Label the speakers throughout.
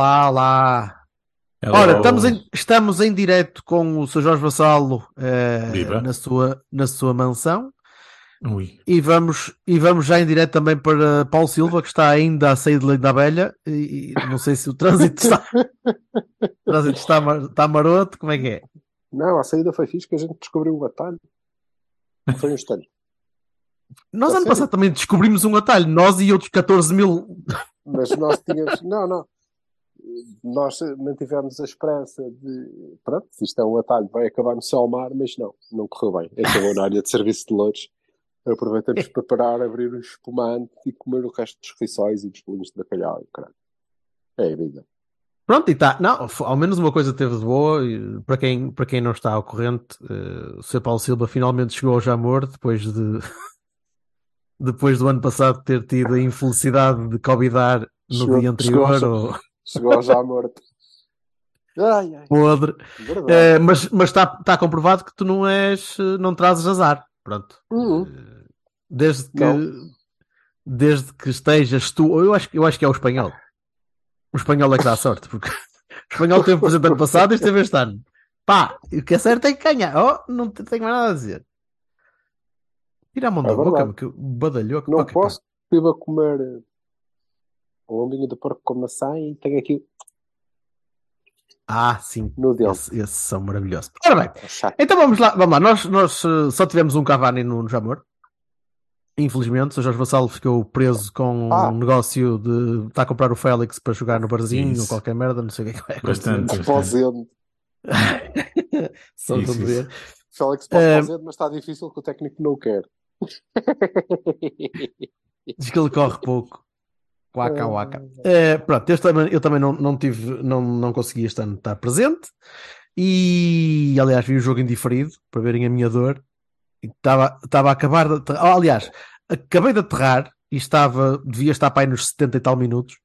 Speaker 1: Olá, olá.
Speaker 2: Hello.
Speaker 1: Ora, estamos em, estamos em direto com o Sr. Jorge Vassalo eh, na, sua, na sua mansão
Speaker 2: Ui.
Speaker 1: e vamos, e vamos já em direto também para Paulo Silva, que está ainda a sair de Leite da Abelha e, e não sei se o trânsito está, o trânsito está, mar- está maroto, como é que é?
Speaker 3: Não, a saída foi fixe que a gente descobriu o atalho. Foi um instante.
Speaker 1: Nós
Speaker 3: A
Speaker 1: ano
Speaker 3: sério?
Speaker 1: passado também descobrimos um atalho, nós e outros 14 mil.
Speaker 3: Mas nós tínhamos. Não, não. Nós mantivemos a esperança de. Pronto, se isto é um atalho, vai acabar no céu mar, mas não, não correu bem. Acabou na área de serviço de loures. Aproveitamos para parar, abrir um espumante e comer o resto dos rissóis e dos bolinhos de bacalhau. Caralho. É a vida.
Speaker 1: Pronto, e está. Não, ao menos uma coisa teve de boa. Para quem, para quem não está ao corrente, eh, o Sr. Paulo Silva finalmente chegou ao Jamor depois de. Depois do ano passado ter tido a infelicidade de covidar no
Speaker 3: Chegou-
Speaker 1: dia anterior,
Speaker 3: chegou-
Speaker 1: ou
Speaker 3: Chegou já morto. Ai, ai.
Speaker 1: podre. Eh, mas mas está está comprovado que tu não és, eh, não trazes azar. Pronto.
Speaker 3: Uhum.
Speaker 1: Eh, Desde que,
Speaker 3: Não.
Speaker 1: desde que estejas tu, eu acho, que- eu acho que é o espanhol. O espanhol é que dá sorte, porque o espanhol teve presente ano passado e este teve este ano. Pá, o que é certo é que ganha. Oh, não te- tenho mais nada a dizer. Tira a mão
Speaker 3: É
Speaker 1: da boca, que badalhou. que
Speaker 3: Não posso, estive a comer um lombinho de porco com maçã e tenho aqui
Speaker 1: Ah, sim.
Speaker 3: no dele.
Speaker 1: Esse- esses são maravilhosos. Ora bem,
Speaker 3: É
Speaker 1: então vamos lá. Vamos lá. Nós, nós eh, só tivemos um Cavani no, no Jamor. Infelizmente, o Jorge Vassalo ficou preso com
Speaker 3: Ah.
Speaker 1: um negócio de estar a comprar o Félix para jogar no barzinho
Speaker 2: Isso.
Speaker 1: ou qualquer merda, não sei o que é que vai acontecer.
Speaker 2: Bastante.
Speaker 3: Fazendo.
Speaker 1: Só
Speaker 2: Isso.
Speaker 3: Félix pode
Speaker 1: Eh,
Speaker 3: fazer, mas está difícil que o técnico não quer.
Speaker 1: Diz que ele corre pouco. Waka waka. Eh, pronto, este também, eu também não, não tive, não, não consegui este ano estar presente. E aliás, vi o jogo indiferido para verem a minha dor. E Estava, estava a acabar de aterrar. Aliás, acabei de aterrar e estava, devia estar para aí nos 70 e tal minutos.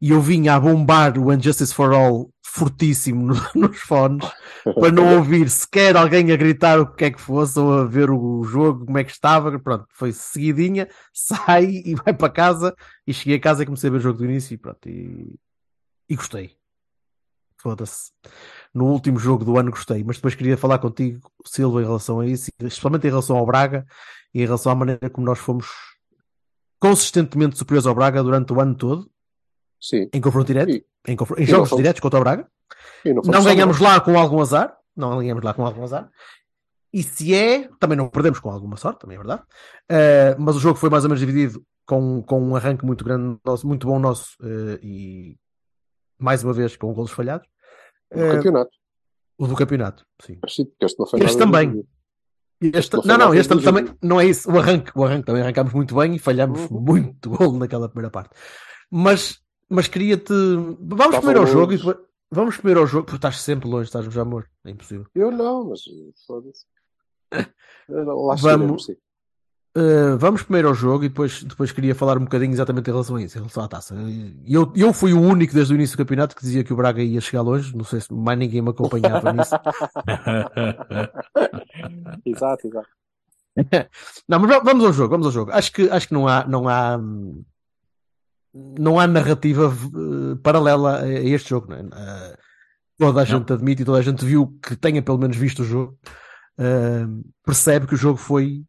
Speaker 1: E eu vinha a bombar o Injustice for All fortíssimo no- nos fones para não ouvir sequer alguém a gritar o que é que fosse ou a ver o jogo, como é que estava. Pronto, foi seguidinha, sai e vai para casa. E cheguei a casa e comecei a ver o jogo do início e pronto. E, e gostei. Foda-se. No último jogo do ano gostei, mas depois queria falar contigo, Silva, em relação a isso, especialmente em relação ao Braga e em relação à maneira como nós fomos consistentemente superiores ao Braga durante o ano todo,
Speaker 3: Sim.
Speaker 1: em confronto direto,
Speaker 3: E-
Speaker 1: em, confron- em jogos diretos contra o Braga.
Speaker 3: Não,
Speaker 1: Não ganhamos lá com algum azar. Não ganhamos lá com algum azar. E se é, também não perdemos com alguma sorte, também é verdade. Eh, mas o jogo foi mais ou menos dividido com, com um arranque muito grande, nosso, muito bom nosso, eh, e mais uma vez com golos falhados.
Speaker 3: No
Speaker 1: Eh,
Speaker 3: campeonato.
Speaker 1: o do campeonato, sim.
Speaker 3: Este
Speaker 1: Este também. Este-
Speaker 3: não
Speaker 1: não, este também não é isso. O arranque, o arranque também arrancámos muito bem e falhamos
Speaker 3: Uhum.
Speaker 1: muito golo naquela primeira parte. Mas, mas queria-te. Vamos
Speaker 3: Estava
Speaker 1: primeiro ao jogo e depois. Vamos primeiro ao jogo, porque estás sempre longe, estás no Jamor, é impossível.
Speaker 3: Eu não, mas eh, foda-se. Lá
Speaker 1: Vamos-. Uh, vamos primeiro ao jogo e depois, depois queria falar um bocadinho exatamente em relação a isso, em relação à taça. Eu, eu fui o único desde o início do campeonato que dizia que o Braga ia chegar longe, não sei se mais ninguém me acompanhava nisso.
Speaker 3: Exato, exato.
Speaker 1: Não, mas va- vamos ao jogo, vamos ao jogo. Acho que, acho que não há, não há, hum, não há narrativa eh, paralela a a este jogo, não é? Eh, toda a gente admite e toda a gente viu que tenha pelo menos visto o jogo, eh, percebe que o jogo foi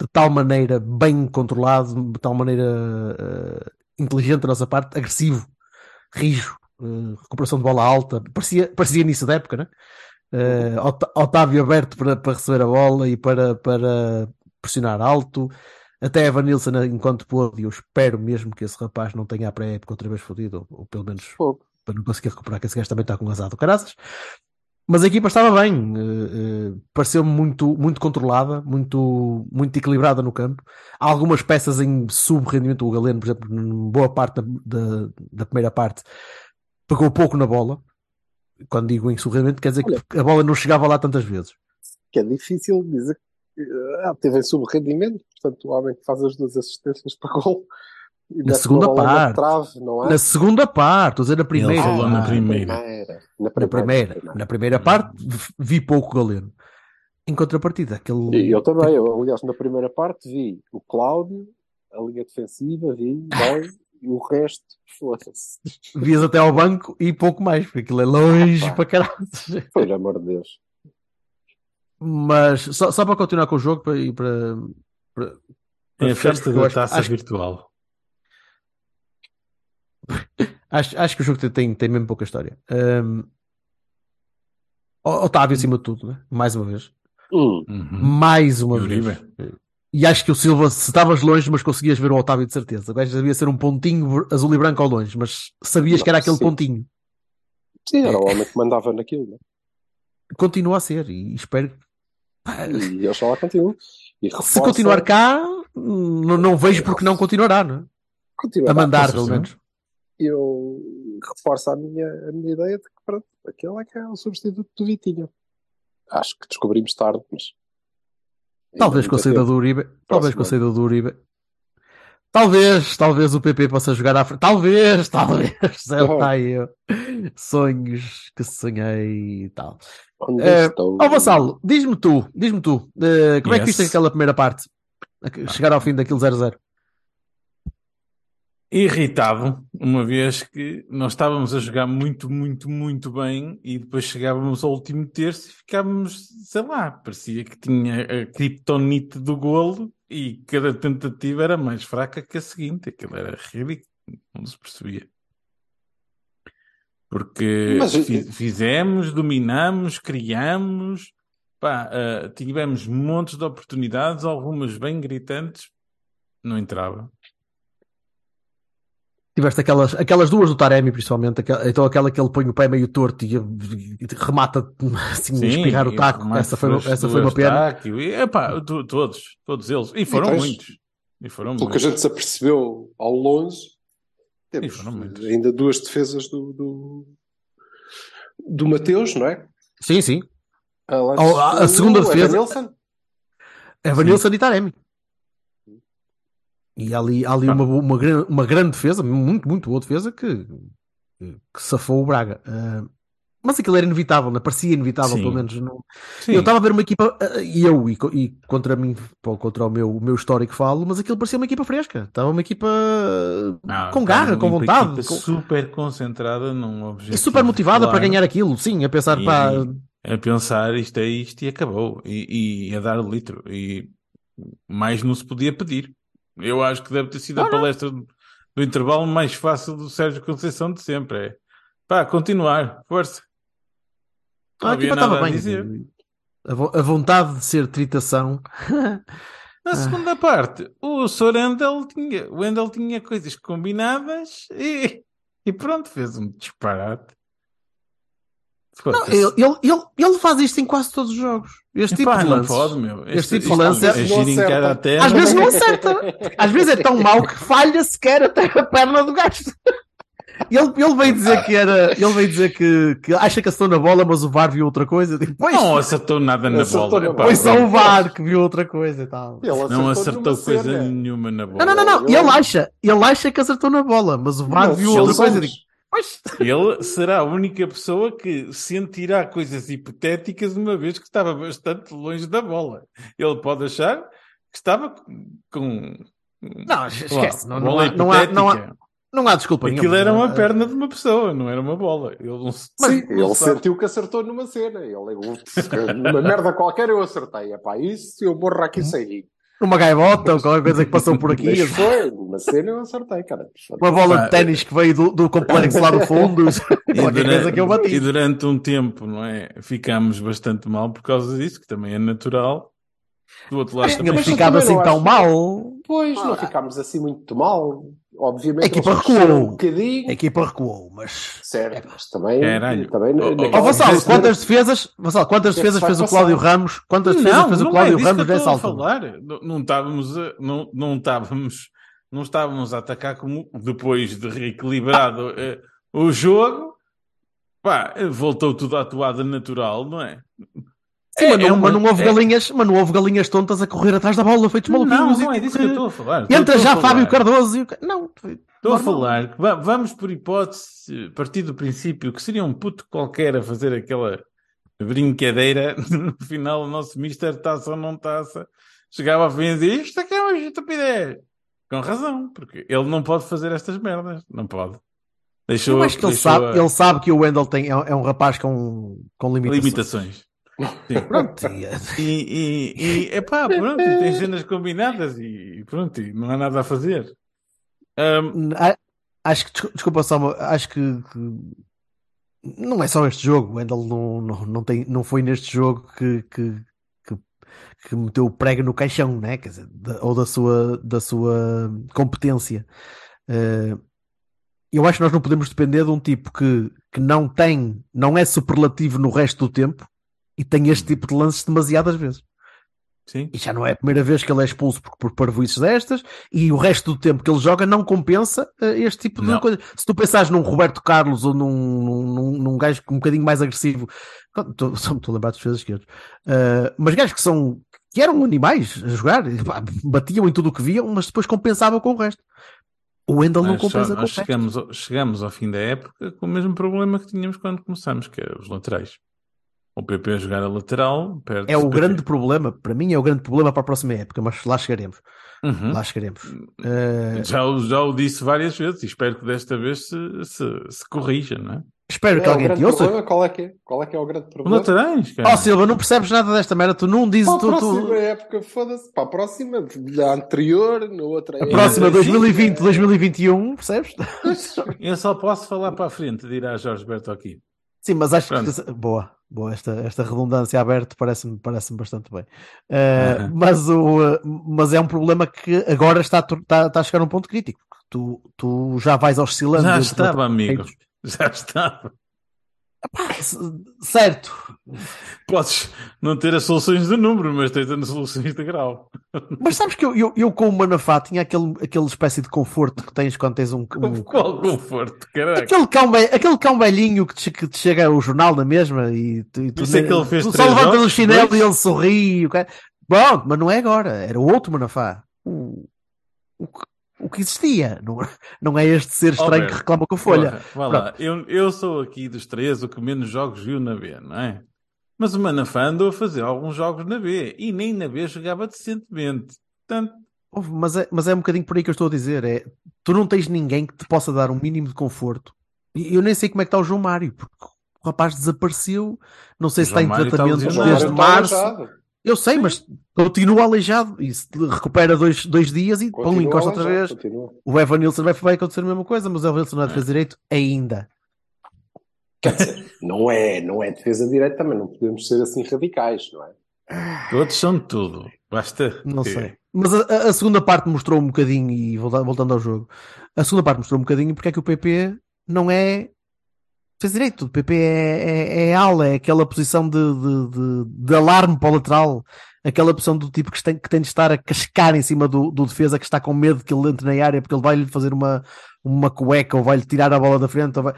Speaker 1: de tal maneira bem controlado, de tal maneira inteligente da nossa parte, agressivo, rijo, recuperação de bola alta, parecia, parecia início da época, né? Ot- Otávio aberto para, para receber a bola e para, para pressionar alto. Até Evan Nilsson, enquanto pôde, e eu espero mesmo que esse rapaz não tenha a pré-época outra vez fodido, ou, ou pelo menos para não conseguir recuperar, que esse gajo também está com azar do caraças. Mas a equipa estava bem, eh, eh, pareceu-me muito, muito controlada, muito, muito equilibrada no campo. Há algumas peças em sub-rendimento. O Galeno, por exemplo, em boa parte da, da, da primeira parte, pegou pouco na bola. Quando digo em sub-rendimento, quer dizer que a bola não chegava lá tantas vezes.
Speaker 3: Que é difícil dizer que ah, teve em sub-rendimento, portanto, o homem que faz as duas assistências para gol. E
Speaker 1: Na segunda
Speaker 3: na
Speaker 1: parte.
Speaker 3: trave, não é?
Speaker 1: Na segunda parte, estou a dizer na primeira.
Speaker 2: falou na
Speaker 1: parte.
Speaker 2: primeira.
Speaker 3: Na
Speaker 1: Na primeira, na primeira parte vi pouco Galeno. Em contrapartida, aquele.
Speaker 3: E eu também, eu, aliás, na primeira parte vi o Cláudio, a linha defensiva, vi bem, e o resto, foda-se.
Speaker 1: Vias até ao banco e pouco mais, porque aquilo é longe
Speaker 3: Ah,
Speaker 1: para caralho.
Speaker 3: Por amor de Deus.
Speaker 1: Mas só, só para continuar com o jogo para, e para, para, para
Speaker 2: É a festa
Speaker 1: eu
Speaker 2: da taça
Speaker 1: acho,
Speaker 2: virtual.
Speaker 1: acho, acho que o jogo tem- tem, mesmo pouca história. Um, Otávio acima de tudo, né? mais uma vez.
Speaker 3: Hum,
Speaker 2: Uhum.
Speaker 1: Mais uma
Speaker 2: E
Speaker 1: vez.
Speaker 2: Uribe.
Speaker 1: E acho que o Silva, se estavas longe, mas conseguias ver o Otávio de certeza. O gajo devia ser um pontinho azul e branco ao longe, mas sabias que era aquele
Speaker 3: Sim.
Speaker 1: pontinho.
Speaker 3: sim, era o homem que mandava naquilo, né?
Speaker 1: Continua a ser e espero.
Speaker 3: E eu só lá continuo. E
Speaker 1: Se
Speaker 3: reforça-
Speaker 1: continuar cá, não, não vejo porque não continuará, não é?
Speaker 3: continuará.
Speaker 1: A mandar, pelo menos.
Speaker 3: eu reforço a minha, a minha ideia de que pronto, aquele é que é o substituto do Vitinho. Acho que descobrimos tarde, mas.
Speaker 1: Talvez com a saída do Uribe. Talvez com a saída do Uribe. Talvez, talvez o PP possa jogar à frente. Talvez, talvez. Sei lá eu. Sonhos que sonhei e tal.
Speaker 3: Onde
Speaker 1: Eh,
Speaker 3: estou?
Speaker 1: Ó Vassalo, diz-me tu, diz-me tu, eh, como é que
Speaker 2: Yes.
Speaker 1: viste aquela primeira parte? Chegar ao fim daquilo 0-0.
Speaker 2: Irritado, uma vez que nós estávamos a jogar muito, muito, muito bem e depois chegávamos ao último terço e ficávamos, sei lá, parecia que tinha a criptonite do golo e cada tentativa era mais fraca que a seguinte. Aquilo era ridículo, não se percebia. Porque
Speaker 3: Mas,
Speaker 2: fi- fizemos, dominamos, criamos, pá, ah, tivemos montes de oportunidades, algumas bem gritantes, não entrava.
Speaker 1: Tiveste aquelas, aquelas duas do Taremi, principalmente. aquela- então aquela que ele põe o pé meio torto e, e remata assim, a espirrar o taco. Essa foi, essa foi uma pena.
Speaker 2: e, epá, to- todos, todos eles. E foram muitos. E foram
Speaker 3: Pelo que a
Speaker 2: muitos.
Speaker 3: gente se apercebeu ao longe, temos ainda duas defesas do, do, do Mateus, não é?
Speaker 1: Sim, sim.
Speaker 3: A,
Speaker 1: Oh, a- a
Speaker 3: do
Speaker 1: segunda defesa-
Speaker 3: Evanilson.
Speaker 1: Evanilson e Taremi. E há ali, há ali uma, bo- uma, gran- uma grande defesa, muito, muito boa defesa, que, que safou o Braga. Ah, mas aquilo era inevitável, né? parecia inevitável,
Speaker 2: Sim.
Speaker 1: pelo menos.
Speaker 2: Sim.
Speaker 1: Eu estava a ver uma equipa, ah, e eu, e, e contra mim, contra o meu, o meu histórico falo, mas aquilo parecia uma equipa fresca. Estava uma equipa
Speaker 2: Não,
Speaker 1: com garra, com vontade. com-
Speaker 2: Super concentrada num objetivo.
Speaker 1: E super motivada para
Speaker 2: claro.
Speaker 1: ganhar aquilo, sim, a pensar,
Speaker 2: E-
Speaker 1: pá,
Speaker 2: A pensar isto é isto e acabou. E, e a dar o litro. E mais não se podia pedir. Eu acho que deve ter sido a palestra do, do intervalo mais fácil do Sérgio Conceição de sempre. É pá, continuar, força. Não
Speaker 1: a equipa estava
Speaker 2: a
Speaker 1: bem.
Speaker 2: dizer.
Speaker 1: A, vo- a vontade de ser tritação.
Speaker 2: Na segunda parte, o Sorandel tinha, o Wendel tinha coisas combinadas e, e pronto, fez um disparate.
Speaker 1: Não, ele, ele, ele, ele faz isto em quase todos os jogos. Este tipo
Speaker 2: Epá,
Speaker 1: de
Speaker 2: não
Speaker 1: lances.
Speaker 2: pode, meu.
Speaker 1: Este tipo de lance
Speaker 2: é
Speaker 1: é-
Speaker 2: girincar
Speaker 3: acerta.
Speaker 2: a terra.
Speaker 1: Às vezes não acerta. Às vezes é tão mau que falha sequer até a perna do gajo. Ele, ele veio dizer que era. Ele veio dizer que, que acha que acertou na bola, mas o VAR viu outra coisa. Tipo, pois,
Speaker 2: Não acertou nada na
Speaker 3: Acertou
Speaker 2: bola.
Speaker 3: na
Speaker 1: foi só o VAR que viu outra coisa e tal.
Speaker 3: Ele
Speaker 2: Não
Speaker 3: acertou
Speaker 2: coisa
Speaker 3: cena.
Speaker 2: nenhuma na bola.
Speaker 1: Não, não, não, não. Ele acha, ele acha que acertou na bola, mas o VAR
Speaker 3: Não,
Speaker 1: viu outra coisa. digo, Pois,
Speaker 2: Ele será a única pessoa que sentirá coisas hipotéticas uma vez que estava bastante longe da bola. Ele pode achar que estava com.
Speaker 1: Não, esquece. Não, não,
Speaker 2: bola
Speaker 1: há, não, há, não, há. Não há desculpa
Speaker 2: Aquilo
Speaker 1: nenhuma.
Speaker 2: era uma perna de uma pessoa, não era uma bola. Ele não
Speaker 3: Sim,
Speaker 2: não
Speaker 3: ele sentiu que acertou numa cena. Ele, "Ups, numa merda qualquer eu acertei. Epá, isso eu morro aqui sem rir.
Speaker 1: Uma gaivota ou qualquer coisa que passou por aqui.
Speaker 3: Mas foi, numa cena eu acertei, cara.
Speaker 1: Uma bola
Speaker 2: Pá,
Speaker 1: de ténis que veio do, do complexo lá do fundo.
Speaker 2: E
Speaker 1: Qualquer coisa que eu
Speaker 2: durante,
Speaker 1: bati.
Speaker 2: e durante um tempo, não é? Ficámos bastante mal por causa disso, que também é natural. Do outro lado,
Speaker 1: Mas
Speaker 2: também
Speaker 1: tínhamos
Speaker 3: Mas eu
Speaker 1: ficado
Speaker 3: também
Speaker 1: assim tão
Speaker 3: acho-
Speaker 1: mal.
Speaker 3: Pois, não ficámos assim muito mal. Obviamente,
Speaker 1: A equipa recuou.
Speaker 3: um bocadinho.
Speaker 1: A equipa recuou, mas.
Speaker 3: Certo, mas também.
Speaker 2: Caralho.
Speaker 3: também
Speaker 2: Oh, oh,
Speaker 1: Ó Vassal, quantas defesas, Vassal, quantas defesas fez o? Cláudio Ramos? Quantas defesas
Speaker 2: Não,
Speaker 1: fez o
Speaker 2: não é
Speaker 1: Cláudio
Speaker 2: disso que
Speaker 1: Ramos nessa altura?
Speaker 2: falar. Não, não estávamos a, não, não estávamos não estávamos a atacar como depois de reequilibrado eh, o jogo. Pá, voltou tudo à toada natural, não é?
Speaker 1: Sim,
Speaker 2: É-
Speaker 1: mas, não,
Speaker 2: é uma-
Speaker 1: mas não houve
Speaker 2: é-
Speaker 1: galinhas, mas não houve galinhas tontas a correr atrás da bola, feitos
Speaker 2: Não,
Speaker 1: maluquinhos.
Speaker 2: não
Speaker 1: e-
Speaker 2: é disso que eu estou a falar.
Speaker 1: Entra já. Fábio Cardoso e o Não,
Speaker 2: Estou a falar que va- vamos por hipótese, partir do princípio que seria um puto qualquer a fazer aquela brincadeira, no final o nosso mister taça ou não taça, chegava a fim e dizia isto aqui é uma estupidez. Com razão, porque ele não pode fazer estas merdas, não pode. Deixou,
Speaker 1: Eu acho que ele sabe,
Speaker 2: a-
Speaker 1: ele sabe que o Wendell tem, é, um- é um rapaz com, com limitações.
Speaker 2: limitações. Sim.
Speaker 1: Pronto, e-
Speaker 2: E, e, epá, pronto, tem cenas combinadas e, e pronto, e não há nada a fazer.
Speaker 1: A- acho que, descu- desculpa só, uma- acho que, que não é só este jogo. O Wendell não, não, não, tem, não foi neste jogo que, que, que, que meteu o prego no caixão, né? Quer dizer, da- ou da sua, da sua competência. Eh, eu acho que nós não podemos depender de um tipo que, que não tem, não é superlativo no resto do tempo e tem este tipo de lances demasiadas vezes.
Speaker 2: sim.
Speaker 1: E já não é a primeira vez que ele é expulso por, por parvoices destas, e o resto do tempo que ele joga não compensa eh, este tipo de
Speaker 2: Não.
Speaker 1: coisa. Se tu pensares num Roberto Carlos ou num, num, num, gajo um bocadinho mais agressivo, tô- só me estou a lembrar dos defesas esquerdos, Eh, mas gajos que são que eram animais a jogar, pá, batiam em tudo o que viam, mas depois compensavam com o resto. O Wendell não
Speaker 2: Nós só-
Speaker 1: compensa com o resto.
Speaker 2: chegamos, ao, chegamos ao fim da época com o mesmo problema que tínhamos quando começamos, que é os laterais. O PP a jogar a lateral perde
Speaker 1: É o grande problema, para mim é o grande problema para a próxima época, mas lá chegaremos.
Speaker 2: Uhum.
Speaker 1: Lá chegaremos. Eh,
Speaker 2: Já, o- já o disse várias vezes e espero que desta vez se, se, se corrija, não é?
Speaker 1: espero que
Speaker 3: É, o
Speaker 1: alguém
Speaker 3: grande
Speaker 1: te ouça.
Speaker 3: problema, qual é que é? Qual é que é o grande problema?
Speaker 2: laterais,
Speaker 1: Ó
Speaker 2: cara.
Speaker 1: Silva, não percebes nada desta merda, tu não dizes
Speaker 3: Para a
Speaker 1: tu, tu-
Speaker 3: próxima época, foda-se. Para a próxima, da anterior, na outra
Speaker 1: a próxima
Speaker 2: Sim,
Speaker 1: 2020, 2021, percebes?
Speaker 2: Eu só posso falar para a frente, dirá Jorge Berto aqui.
Speaker 1: Sim, mas acho
Speaker 2: Pronto.
Speaker 1: que boa, boa esta, esta redundância aberta parece-me parece bastante bem.
Speaker 2: Aham.
Speaker 1: mas, o, eh, mas é um problema que agora está, está, está a chegar a um ponto crítico. Tu, tu já vais oscilando.
Speaker 2: Já estava, amigo. Já estava.
Speaker 1: C- Certo,
Speaker 2: Podes não ter as soluções de número, mas tens as soluções de grau.
Speaker 1: mas sabes que eu, eu, eu com o Manafá tinha aquele, aquele espécie de conforto que tens quando tens um, um,
Speaker 2: Qual conforto, caraca.
Speaker 1: Aquele cão, aquele cão velhinho que te, que te chega o jornal na mesma e tu, e tu,
Speaker 2: é que ele fez
Speaker 1: tu só levantas o chinelo
Speaker 2: dois?
Speaker 1: e ele sorri. e o cara- Bom, mas não é agora, era o outro Manafá. O, que- existia. Não, não é este ser estranho
Speaker 2: Alberto,
Speaker 1: que reclama com a folha.
Speaker 2: Porra, lá. Eu, eu sou aqui dos três o que menos jogos viu na B, não é? Mas o Manafá andou a fazer alguns jogos na B e nem na B jogava decentemente. Portanto,
Speaker 1: Mas é, mas é um bocadinho por aí que eu estou a dizer. É, tu não tens ninguém que te possa dar um mínimo de conforto. E eu nem sei como é que está o João Mário, porque o rapaz desapareceu. Não sei
Speaker 2: O
Speaker 1: se está em
Speaker 2: Mário está
Speaker 1: tratamento desde
Speaker 3: está
Speaker 1: março.
Speaker 3: aleijado.
Speaker 1: Eu sei, mas continua aleijado e se recupera dois, dois dias e pum, encosta outra vez.
Speaker 3: continua.
Speaker 1: O Evan Nilsson vai, vai acontecer a mesma coisa, mas o Evan Nilsson não é defesa direito ainda.
Speaker 3: Quer dizer, não é, não é defesa direta, também não podemos ser assim radicais, não é?
Speaker 2: todos são de tudo. Basta.
Speaker 1: Não sei. Mas a, a- segunda parte mostrou um bocadinho, e volta- voltando ao jogo, a segunda parte mostrou um bocadinho porque é que o PP não é defesa direito. O PP é, é, é ala, é aquela posição de, de, de, de alarme para o lateral. Aquela posição do tipo que tem, que tem de estar a cascar em cima do, do defesa que está com medo que ele entre na área porque ele vai-lhe fazer uma, uma cueca ou vai-lhe tirar a bola da frente. Ou vai...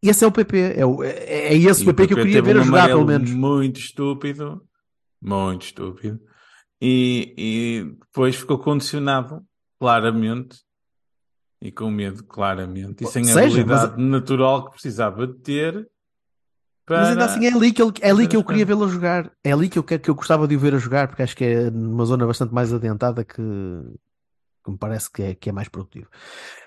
Speaker 1: Esse é o PP. É, o- é, é esse o PP que eu queria ver
Speaker 2: um
Speaker 1: a jogar, pelo menos.
Speaker 2: Muito estúpido. Muito estúpido. E, e depois ficou condicionado, claramente, e com medo, claramente, e sem a
Speaker 1: Seja, mas-
Speaker 2: habilidade natural que precisava de ter. Para...
Speaker 1: Mas ainda assim é ali que, ele, é ali que eu queria vê-lo a jogar. É ali que eu, quero, que eu gostava de o ver a jogar, porque acho que é numa zona bastante mais adiantada que, que me parece que é, que é mais produtivo.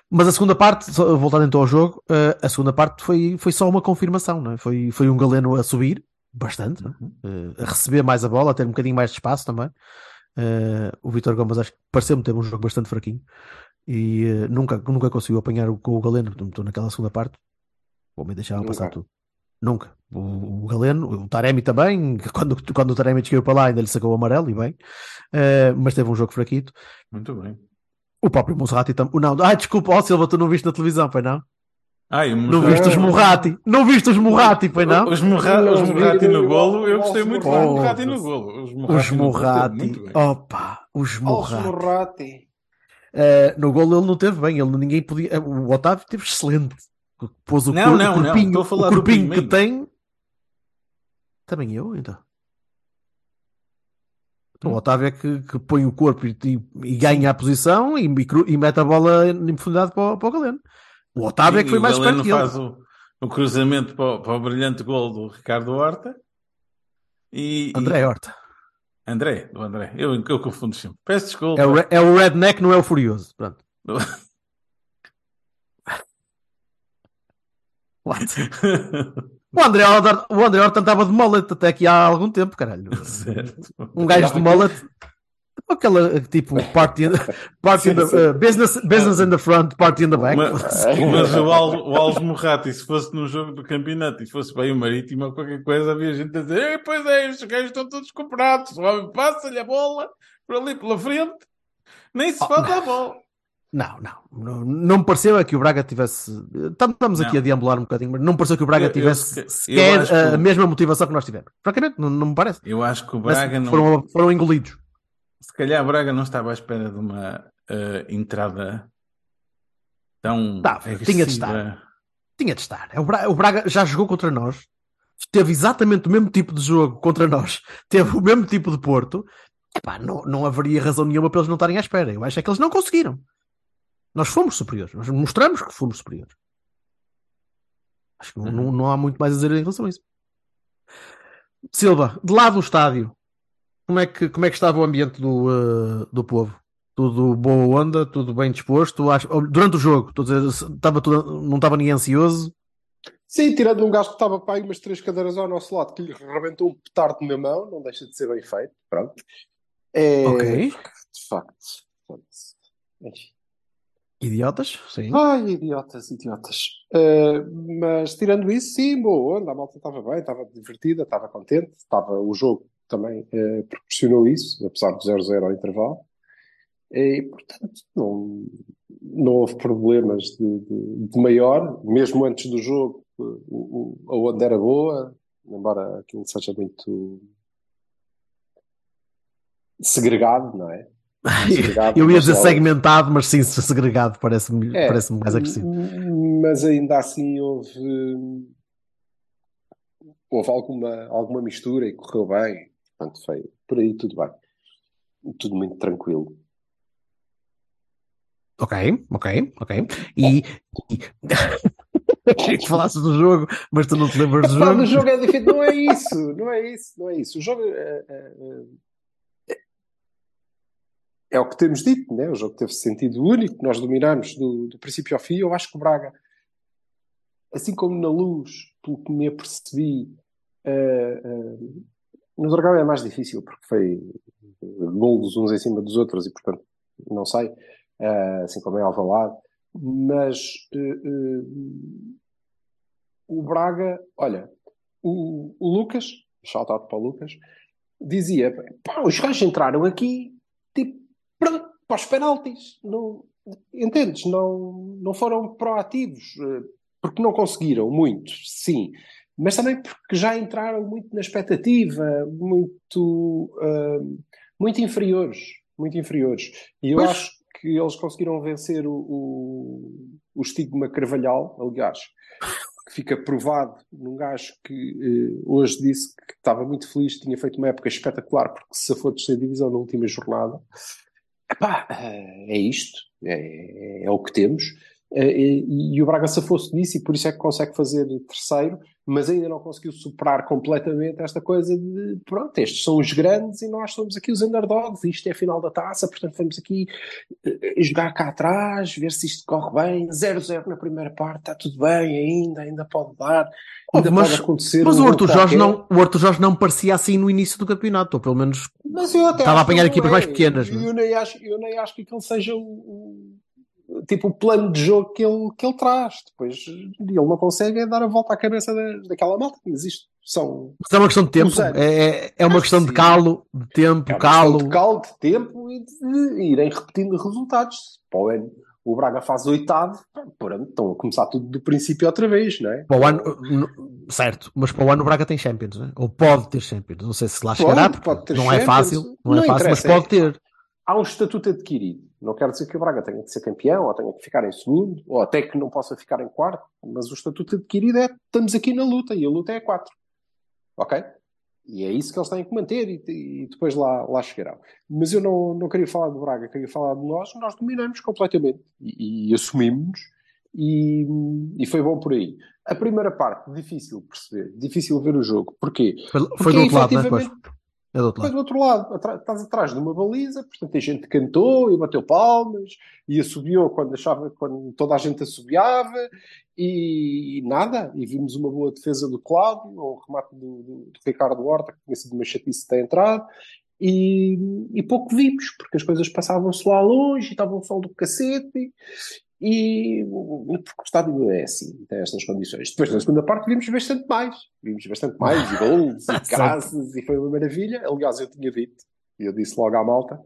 Speaker 1: Mas a segunda parte, voltando então ao jogo, eh, a segunda parte foi, foi só uma confirmação, não é? foi, foi um galeno a subir, bastante, é? Eh, a receber mais a bola, a ter um bocadinho mais de espaço também. Eh, o Vitor Gomes acho que pareceu-me ter um jogo bastante fraquinho e eh, nunca, nunca conseguiu apanhar o, com o Galeno, estou naquela segunda parte, vou-me deixar
Speaker 3: Nunca.
Speaker 1: passar tudo. Nunca. O, o Galeno, o Taremi também, quando, quando o Taremi chegou para lá ainda lhe sacou o amarelo e bem, Eh, mas teve um jogo fraquito.
Speaker 2: Muito bem.
Speaker 1: O próprio Musrati também. Não, ah, desculpa, ó Silva, tu não viste na televisão, foi não?
Speaker 2: Ai, o
Speaker 1: Não viste os Murrati? Não viste os Murrati, foi não?
Speaker 2: Os, Murra,
Speaker 3: Não
Speaker 2: os
Speaker 3: não
Speaker 2: no golo, eu
Speaker 3: os
Speaker 2: gostei muito
Speaker 3: Murrati.
Speaker 2: do Murrati no golo. Os bem.
Speaker 1: Opa, os.
Speaker 3: Morrati.
Speaker 1: Eh, no golo ele não teve bem, ele ninguém podia. eh, O Otávio teve excelente. Pôs o,
Speaker 2: Não,
Speaker 1: cor-
Speaker 2: não,
Speaker 1: o
Speaker 2: não,
Speaker 1: corpinho,
Speaker 2: falar
Speaker 1: o corpinho que tem. Também eu, então. Então, O Otávio é que, que põe o corpo e, e- e ganha a posição e, e mete a bola em profundidade para, o- para o Galeno. O Otávio é que foi mais
Speaker 2: o Galeno
Speaker 1: esperto que ele.
Speaker 2: faz o, o cruzamento para, o- para o brilhante gol do Ricardo Horta. E-
Speaker 1: André Horta.
Speaker 2: André, do André. Eu, eu confundo sempre. Peço desculpa.
Speaker 1: É o, é o redneck, não é o furioso. Pronto. What? O André Horta, o André Horta andava de mullet até aqui há algum tempo, caralho.
Speaker 2: certo.
Speaker 1: Um gajo de mullet. Aquela tipo party, party in the, uh, business, business in the front, party in the back.
Speaker 2: Mas, mas o, Al, o Alves Morrati, se fosse num jogo do campeonato e fosse bem o Marítimo ou qualquer coisa, havia gente a dizer: "Ei, Pois é, estes gajos estão todos comprados. O homem passa-lhe a bola por ali pela frente, nem se
Speaker 1: Oh,
Speaker 2: falta a bola.
Speaker 1: Não, não, não, não me pareceu é que o Braga tivesse. Estamos aqui
Speaker 2: Não.
Speaker 1: a deambular um bocadinho, mas não me pareceu que o Braga
Speaker 2: Eu- eu
Speaker 1: tivesse
Speaker 2: se- eu
Speaker 1: sequer
Speaker 2: que
Speaker 1: a
Speaker 2: o-
Speaker 1: mesma motivação que nós tivemos. Francamente, não, não me parece.
Speaker 2: Eu acho que o Braga
Speaker 1: que
Speaker 2: não.
Speaker 1: foram, foram engolidos.
Speaker 2: Se calhar Braga não estava à espera de uma eh, entrada tão. Agressiva.
Speaker 1: tinha de estar. Tinha de estar. É, O Braga, o Braga já jogou contra nós, teve exatamente o mesmo tipo de jogo contra nós, teve o mesmo tipo de Porto. Epá, não, não haveria razão nenhuma para eles não estarem à espera. Eu acho é que eles não conseguiram. Nós fomos superiores, nós mostramos que fomos superiores. Acho que não, não, não há muito mais a dizer em relação a isso. Silva, de lá do estádio, como é que, como é que estava o ambiente do, eh, do povo? Tudo boa onda, tudo bem disposto? Acho- durante o jogo, dizer, estava tudo- não estava ninguém ansioso?
Speaker 3: Sim, tirando um gajo que estava para aí umas três cadeiras ao nosso lado, que lhe rebentou um petardo na mão, não deixa de ser bem feito. Pronto. É,
Speaker 1: Ok.
Speaker 3: De facto. foda-se.
Speaker 1: Idiotas? Sim.
Speaker 3: Ai, idiotas, idiotas. Uh, mas tirando isso, sim, boa onda, a malta estava bem, estava divertida, estava contente, estava, o jogo também uh, proporcionou isso, apesar do 0-0 ao intervalo. E, portanto, não, não houve problemas de, de- de maior, mesmo antes do jogo, uh, o, o- a onda era boa, embora aquilo seja muito segregado, não é? Segregado,
Speaker 1: Eu ia dizer
Speaker 3: ela-
Speaker 1: segmentado, mas sim, segregado parece-me
Speaker 3: É,
Speaker 1: parece mais agressivo.
Speaker 3: Mas ainda assim houve, houve alguma, alguma mistura e correu bem. Portanto, foi por aí tudo bem. Tudo muito tranquilo.
Speaker 1: Ok, ok, ok. E. Queria que falasses do jogo, mas tu não te lembras do jogo.
Speaker 3: o jogo é difícil. Não é isso, não é isso, não é isso. O jogo é, é- é- o que temos dito, né? O jogo teve sentido único, nós dominamos do, do princípio ao fim. Eu acho que o Braga, assim como na luz, pelo que me apercebi, eh, eh, no Dragão é mais difícil porque foi golos uns em cima dos outros e, portanto, não sei, eh, assim como é Alvalade. Mas eh, eh, o Braga, olha, o, o Lucas, shout-out para o Lucas, dizia: pá, os gajos entraram aqui tipo para, para os penaltis. Não, entendes? Não, não foram proativos, porque não conseguiram muito, sim, mas também porque já entraram muito na expectativa, muito, eh, muito inferiores. Muito inferiores. E eu
Speaker 1: Pois.
Speaker 3: acho que eles conseguiram vencer o, o, o estigma Carvalhal, aliás, que fica provado num gajo que eh, hoje disse que estava muito feliz, tinha feito uma época espetacular porque se safou de terceira divisão na última jornada. Epá, eh, é isto, é, é o que temos. Eh, E, e o Braga safou-se disso e por isso é que consegue fazer terceiro, mas ainda não conseguiu superar completamente esta coisa de pronto, estes são os grandes e nós somos aqui os underdogs, isto é a final da taça, portanto vamos aqui eh, jogar cá atrás, ver se isto corre bem, 0-0 na primeira parte, está tudo bem ainda, ainda pode dar, ainda
Speaker 1: mas,
Speaker 3: pode acontecer.
Speaker 1: mas
Speaker 3: um
Speaker 1: o Horto Jorge, não, o Horto Jorge não parecia assim no início do campeonato, ou pelo menos
Speaker 3: eu
Speaker 1: Estava a apanhar
Speaker 3: ele
Speaker 1: equipas
Speaker 3: não
Speaker 1: mais pequenas, não é?
Speaker 3: Eu nem acho, eu nem acho que aquele seja o, o- tipo o plano de jogo que ele, que ele traz. Depois ele não consegue é dar a volta à cabeça da, daquela malta, mas isto são.
Speaker 1: Mas é uma questão de tempo, é, é- é uma
Speaker 3: Ah,
Speaker 1: questão de
Speaker 3: sim.
Speaker 1: calo, de tempo,
Speaker 3: É
Speaker 1: calo.
Speaker 3: de calo, de tempo e de irem repetindo resultados. Para o ano, o Braga faz oitavo, pronto, estão a começar tudo do princípio outra vez, não é?
Speaker 1: Para o ano, certo, mas para o ano o Braga tem Champions, né? ou pode ter Champions. Não sei se lá
Speaker 3: Pode,
Speaker 1: chegará,
Speaker 3: pode ter
Speaker 1: não é
Speaker 3: Champions.
Speaker 1: fácil, não,
Speaker 3: Não
Speaker 1: é fácil, mas
Speaker 3: interessa,
Speaker 1: pode
Speaker 3: é-
Speaker 1: ter.
Speaker 3: há um estatuto adquirido. Não quer dizer que o Braga tenha que ser campeão, ou tenha que ficar em segundo, ou até que não possa ficar em quarto, mas o estatuto adquirido é estamos aqui na luta e a luta é a quatro. Ok? E é isso que eles têm que manter e, e depois lá, lá chegarão. Mas eu não, não queria falar do Braga, queria falar de nós. Nós dominamos completamente e, e assumimos e, e foi bom por aí. A primeira parte, difícil perceber, difícil ver o jogo. Porquê?
Speaker 1: Foi, foi
Speaker 3: Porque
Speaker 1: do outro lado, né? É do outro
Speaker 3: Pois
Speaker 1: lado.
Speaker 3: do outro lado, estás atrás de uma baliza, portanto a gente cantou e bateu palmas e assobiou quando achava, quando toda a gente assobiava e, e nada, e vimos uma boa defesa do Cláudio, ou o remate do, do- do Ricardo Horta, que tinha sido uma chatice ter entrado, e, e pouco vimos, porque as coisas passavam-se lá longe e estava um sol do cacete, e porque o estádio é assim, tem estas condições. Depois, na segunda parte, vimos bastante mais. Vimos bastante mais, e gols, e graças, e foi uma maravilha. Aliás, eu tinha dito, e eu disse logo à malta,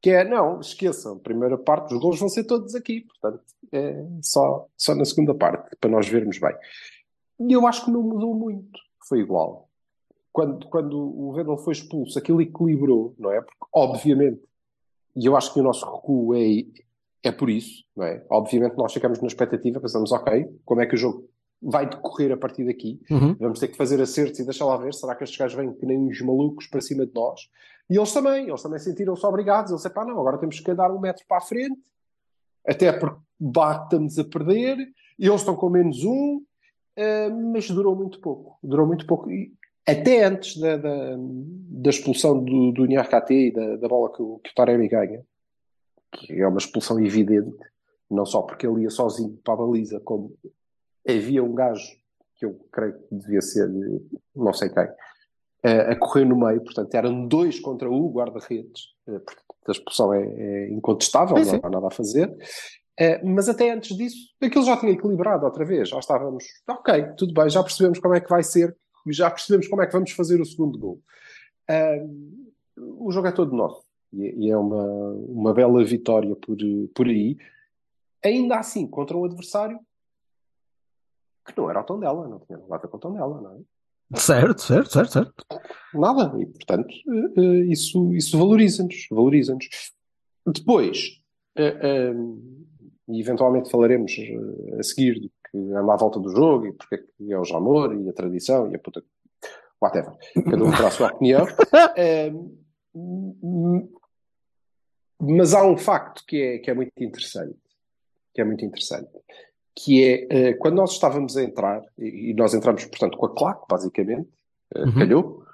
Speaker 3: que é, não, esqueçam, primeira parte, os gols vão ser todos aqui, portanto, é só, só na segunda parte, para nós vermos bem. E eu acho que não mudou muito, foi igual. Quando, quando o Vendel foi expulso, aquilo equilibrou, não é? Porque, obviamente, e eu acho que o nosso recuo é, é por isso, não é? Obviamente nós ficamos na expectativa, pensamos, ok, como é que o jogo vai decorrer a partir daqui?
Speaker 1: Uhum.
Speaker 3: Vamos ter que fazer acertos e deixar lá ver, será que estes gajos vêm que nem uns malucos para cima de nós? E eles também, eles também sentiram-se obrigados, eles pá, não, agora temos que andar um metro para a frente, até porque bate, estamos a perder, e eles estão com menos um, eh, mas durou muito pouco, durou muito pouco. E até antes da, da, da expulsão do, do Nyarkate e da, da bola que o, que o Taremi ganha, que é uma expulsão evidente, não só porque ele ia sozinho para a baliza, como havia um gajo que eu creio que devia ser, não sei quem, a, correr no meio, portanto eram dois contra um guarda-redes, eh, portanto a expulsão é, é incontestável, não há nada a fazer. Eh, mas até antes disso, aquilo já tinha equilibrado outra vez, já estávamos, ok, tudo bem, já percebemos como é que vai ser, já percebemos como é que vamos fazer o segundo gol. Ah, o jogo é todo nosso e, e é uma, uma bela vitória por, por aí. Ainda assim, contra um adversário que não era o tom dela, não tinha nada a ver com o tom dela, não é?
Speaker 1: Certo, certo, certo, certo.
Speaker 3: Nada. E, portanto, eh, eh, isso, isso valoriza-nos. Valoriza-nos. Depois, eh, e eventualmente falaremos a seguir do que anda à volta do jogo e porque é que é o Jamor e a tradição e a puta. Whatever. Cada um terá a sua opinião. Mas há um facto que é, que é muito interessante. Que é muito interessante. Que é, eh, quando nós estávamos a entrar, e, nós entramos, portanto, com a claque, basicamente, eh,
Speaker 1: Uhum.
Speaker 3: calhou,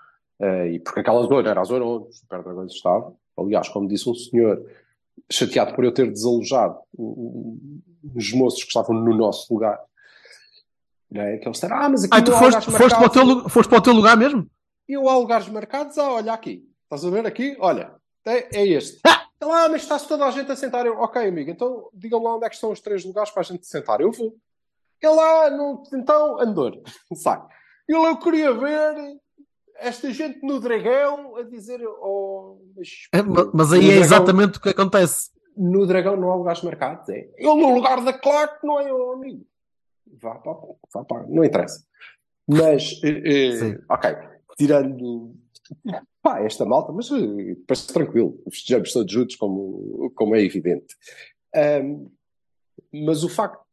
Speaker 3: eh, e porque aquela zona era a zona onde os Super Dragões estavam. Aliás, como disse um senhor, chateado por eu ter desalojado os moços que estavam no nosso lugar, não é? que eles disseram, ah, mas aqui
Speaker 1: Ah, tu foste, foste, para o teu,
Speaker 3: marcados."
Speaker 1: lu- foste para o teu lugar mesmo?
Speaker 3: E eu há lugares marcados, ah, olha aqui. Estás a ver aqui? Olha, é, é este. Ele, ah, mas está-se toda a gente a sentar. Eu, ok, amigo, então digam lá onde é que estão os três lugares para a gente sentar. Eu vou. Ele lá, não, então, Andor, sai. Ele, eu queria ver esta gente no dragão a dizer, oh, mas,
Speaker 1: É, ma- mas aí é
Speaker 3: dragão-
Speaker 1: exatamente o que acontece.
Speaker 3: No dragão não há lugares marcados, é. Ele no lugar da claque não é, oh, amigo. Vá para, vá para, não interessa. Mas, eh, eh, ok, tirando pá, esta malta, mas eh, depois tranquilo, festejamos todos juntos, como, como é evidente. Ahm, mas o facto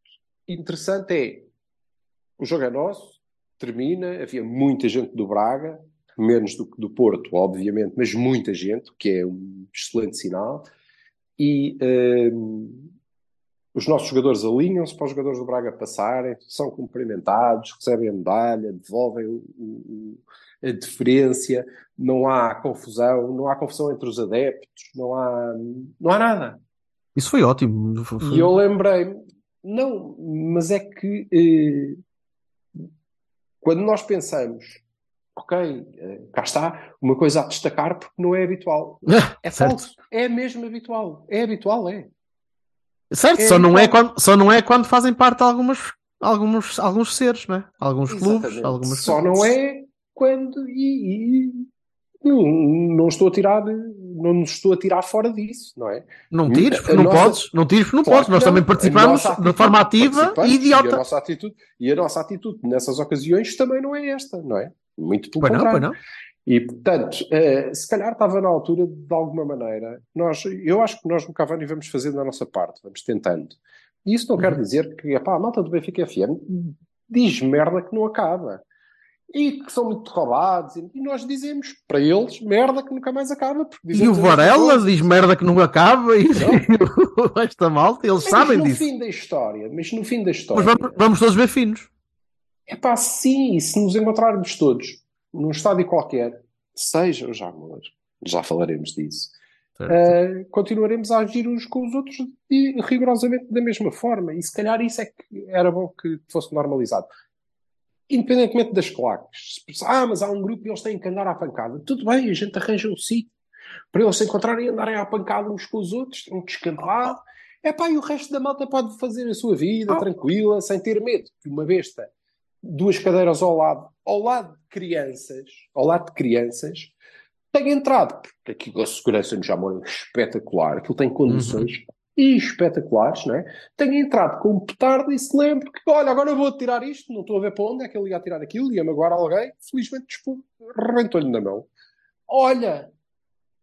Speaker 3: interessante é o jogo é nosso, termina, havia muita gente do Braga, menos do que do Porto, obviamente, mas muita gente, o que é um excelente sinal. E ahm, os nossos jogadores alinham-se para os jogadores do Braga passarem, são cumprimentados, recebem a medalha, devolvem o- o- deferência, não há confusão, não há confusão entre os adeptos, não há, não há nada.
Speaker 1: Isso foi ótimo. Foi-
Speaker 3: E eu lembrei, não, mas é que eh, quando nós pensamos, ok, eh, cá está, uma coisa a destacar porque não é habitual. É
Speaker 1: certo.
Speaker 3: falso, é mesmo habitual. É habitual, é.
Speaker 1: Certo,
Speaker 3: É
Speaker 1: só, não é quando, só não é quando fazem parte de algumas, alguns, alguns seres, não é? Alguns clubes,
Speaker 3: Exatamente.
Speaker 1: algumas
Speaker 3: Só não é quando. E, e- não, não estou a tirar. Não nos estou a tirar fora disso, não é?
Speaker 1: Não tires, porque não
Speaker 3: nossa-
Speaker 1: podes, não tires porque não
Speaker 3: Claro
Speaker 1: podes. Nós
Speaker 3: não.
Speaker 1: também participamos de forma ativa e
Speaker 3: E a,
Speaker 1: idiota.
Speaker 3: nossa atitude, e a nossa atitude nessas ocasiões também não é esta, não é? Muito pelo
Speaker 1: Pois não,
Speaker 3: contrário.
Speaker 1: pois não.
Speaker 3: E, portanto, eh, se calhar estava na altura, de alguma maneira, nós, eu acho que nós no Cavani vamos fazendo a nossa parte, vamos tentando. E isso não quer dizer que, epá, a malta do Benfica FM diz merda que não acaba. E que são muito roubados. E nós dizemos para eles merda que nunca mais acaba.
Speaker 1: E o Varela diz merda que não acaba e esta malta, eles
Speaker 3: Mas
Speaker 1: sabem
Speaker 3: no
Speaker 1: disso.
Speaker 3: fim da história, mas no fim da
Speaker 1: Mas
Speaker 3: história,
Speaker 1: vamos, vamos todos ver finos.
Speaker 3: é pá, sim, se nos encontrarmos todos num estádio qualquer, seja o Jamor, já falaremos disso, eh, continuaremos a agir uns com os outros e, rigorosamente da mesma forma. E se calhar isso é que era bom que fosse normalizado. Independentemente das claques. Ah, mas há um grupo e eles têm que andar à pancada. Tudo bem, a gente arranja um sítio para eles se encontrarem e andarem à pancada uns com os outros, um descambado. É pá, e o resto da malta pode fazer a sua vida
Speaker 1: Oh.
Speaker 3: tranquila, sem ter medo que uma besta, duas cadeiras ao lado, ao lado de crianças, ao lado de crianças, tenha entrado. Porque aquilo a segurança no Jamor é espetacular, aquilo tem condições espetaculares, não é? Tenha entrado com um petardo e se lembre que, olha, agora eu vou tirar isto, não estou a ver para onde é que ele ia tirar aquilo, ia-me agora alguém, felizmente rebentou-lhe na mão. Olha,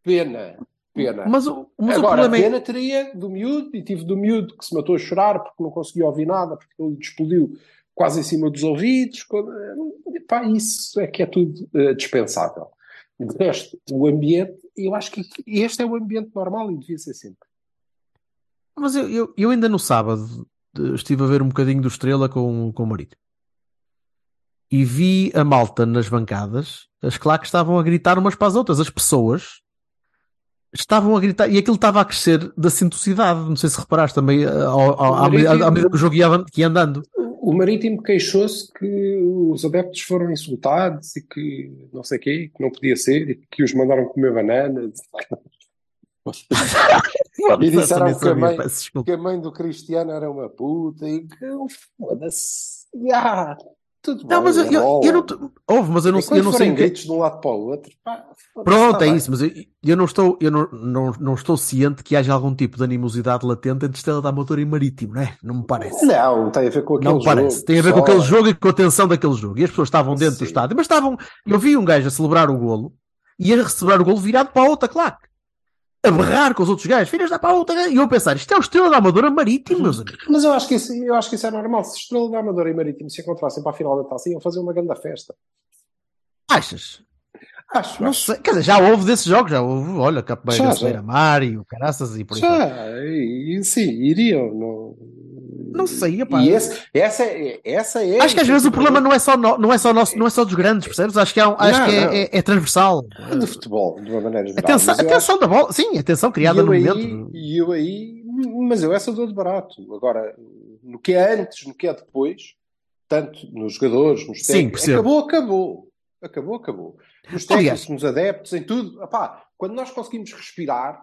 Speaker 3: pena, pena.
Speaker 1: Mas, o- mas o
Speaker 3: Agora,
Speaker 1: problema é.
Speaker 3: pena teria do miúdo, e tive do miúdo que se matou a chorar porque não conseguia ouvir nada, porque ele explodiu quase em cima dos ouvidos. Quando, pá, isso é que é tudo eh, dispensável. De resto, o ambiente, eu acho que este é o ambiente normal e devia ser sempre.
Speaker 1: Mas eu, eu, eu ainda no sábado eh, estive a ver um bocadinho do Estrela com, com o marido. E vi a malta nas bancadas, as claques estavam a gritar umas para as outras, as pessoas estavam a gritar, e aquilo estava a crescer da sintosidade. Não sei se reparaste também, eh, ao- ao- à, medida- à medida que o jogo ia, ia andando.
Speaker 3: O Marítimo queixou-se que os adeptos foram insultados e que não sei o quê, que não podia ser, e que os mandaram comer bananas. E disseram que a mãe- que a mãe do Cristiano era uma puta e que foda-se. Ah, tudo
Speaker 1: Não,
Speaker 3: bem,
Speaker 1: mas eu, eu,
Speaker 3: rola.
Speaker 1: eu não. te- Ouve, mas eu não, eu não sei.
Speaker 3: forem
Speaker 1: o que-
Speaker 3: gritos de um lado para o outro, pá,
Speaker 1: Pronto,
Speaker 3: tá
Speaker 1: é
Speaker 3: bem.
Speaker 1: isso, mas eu, eu não estou, eu não, não, não estou ciente que haja algum tipo de animosidade latente entre Estrela da Motor e Marítimo, não é? Não me parece.
Speaker 3: Não, tem a ver com aquele
Speaker 1: Não parece.
Speaker 3: jogo,
Speaker 1: Tem a ver com
Speaker 3: só.
Speaker 1: aquele jogo e com a tensão daquele jogo. E as pessoas estavam dentro do
Speaker 3: Sim.
Speaker 1: estádio, mas estavam. Eu vi um gajo a celebrar o golo e a celebrar o golo virado para a outra claque. A berrar com os outros gajos, filhas da para a outra. E eu a pensar, isto é o Estrela da Amadora Marítimo, meus amigos.
Speaker 3: Mas eu acho, que isso, eu acho que isso é normal. Se Estrela da Amadora e Marítimo se encontrassem para a final da taça, iam fazer uma grande festa.
Speaker 1: Achas?
Speaker 3: Acho,
Speaker 1: Não
Speaker 3: acho.
Speaker 1: sei. Quer dizer, já houve desses jogos, já houve, olha, Capoeira, Beira. Mar e o Caraças e por aí.
Speaker 3: Já, e sim, iriam. Não,
Speaker 1: Não sei, epá.
Speaker 3: E esse, essa, é, essa é.
Speaker 1: Acho que às vezes o problema não é só, no- não é só nosso, não é só dos grandes, percebes? Acho que, é, um- acho
Speaker 3: Não,
Speaker 1: que é, é- é transversal.
Speaker 3: é do futebol, de uma maneira geral.
Speaker 1: Atenção, atenção da bola, sim, atenção criada no
Speaker 3: eu
Speaker 1: momento.
Speaker 3: aí, e eu aí, mas eu essa dou de barato. Agora, no que é antes, no que é depois, tanto nos jogadores, nos
Speaker 1: Sim,
Speaker 3: técnicos,
Speaker 1: percebo.
Speaker 3: acabou, acabou. Acabou, acabou. Nos técnicos, nos adeptos, em tudo. Epá, quando nós conseguimos respirar,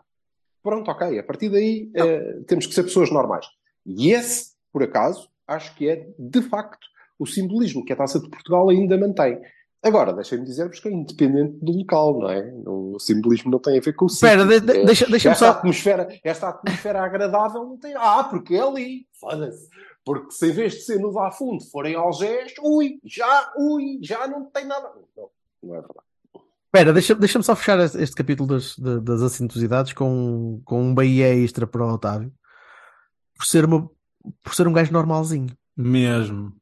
Speaker 3: pronto, ok. A partir daí eh, temos que ser pessoas normais. E esse, por acaso, acho que é, de facto, o simbolismo que a Taça de Portugal ainda mantém. Agora, deixem-me dizer-vos que é independente do local, não é? O simbolismo não tem a ver com o.
Speaker 1: Espera, de- de-
Speaker 3: É-
Speaker 1: deixa- deixa-me
Speaker 3: esta
Speaker 1: só.
Speaker 3: atmosfera, esta atmosfera agradável não tem. Ah, porque é ali. Foda-se. Porque se em vez de ser no Dá Fundo forem Algés, ui, já, ui, já não tem nada. Não, não é verdade.
Speaker 1: Espera, deixa- deixa-me só fechar este, capítulo das, das assintosidades com, com um Bahia extra para o Otávio. Por ser, uma, por ser um gajo normalzinho.
Speaker 2: Mesmo.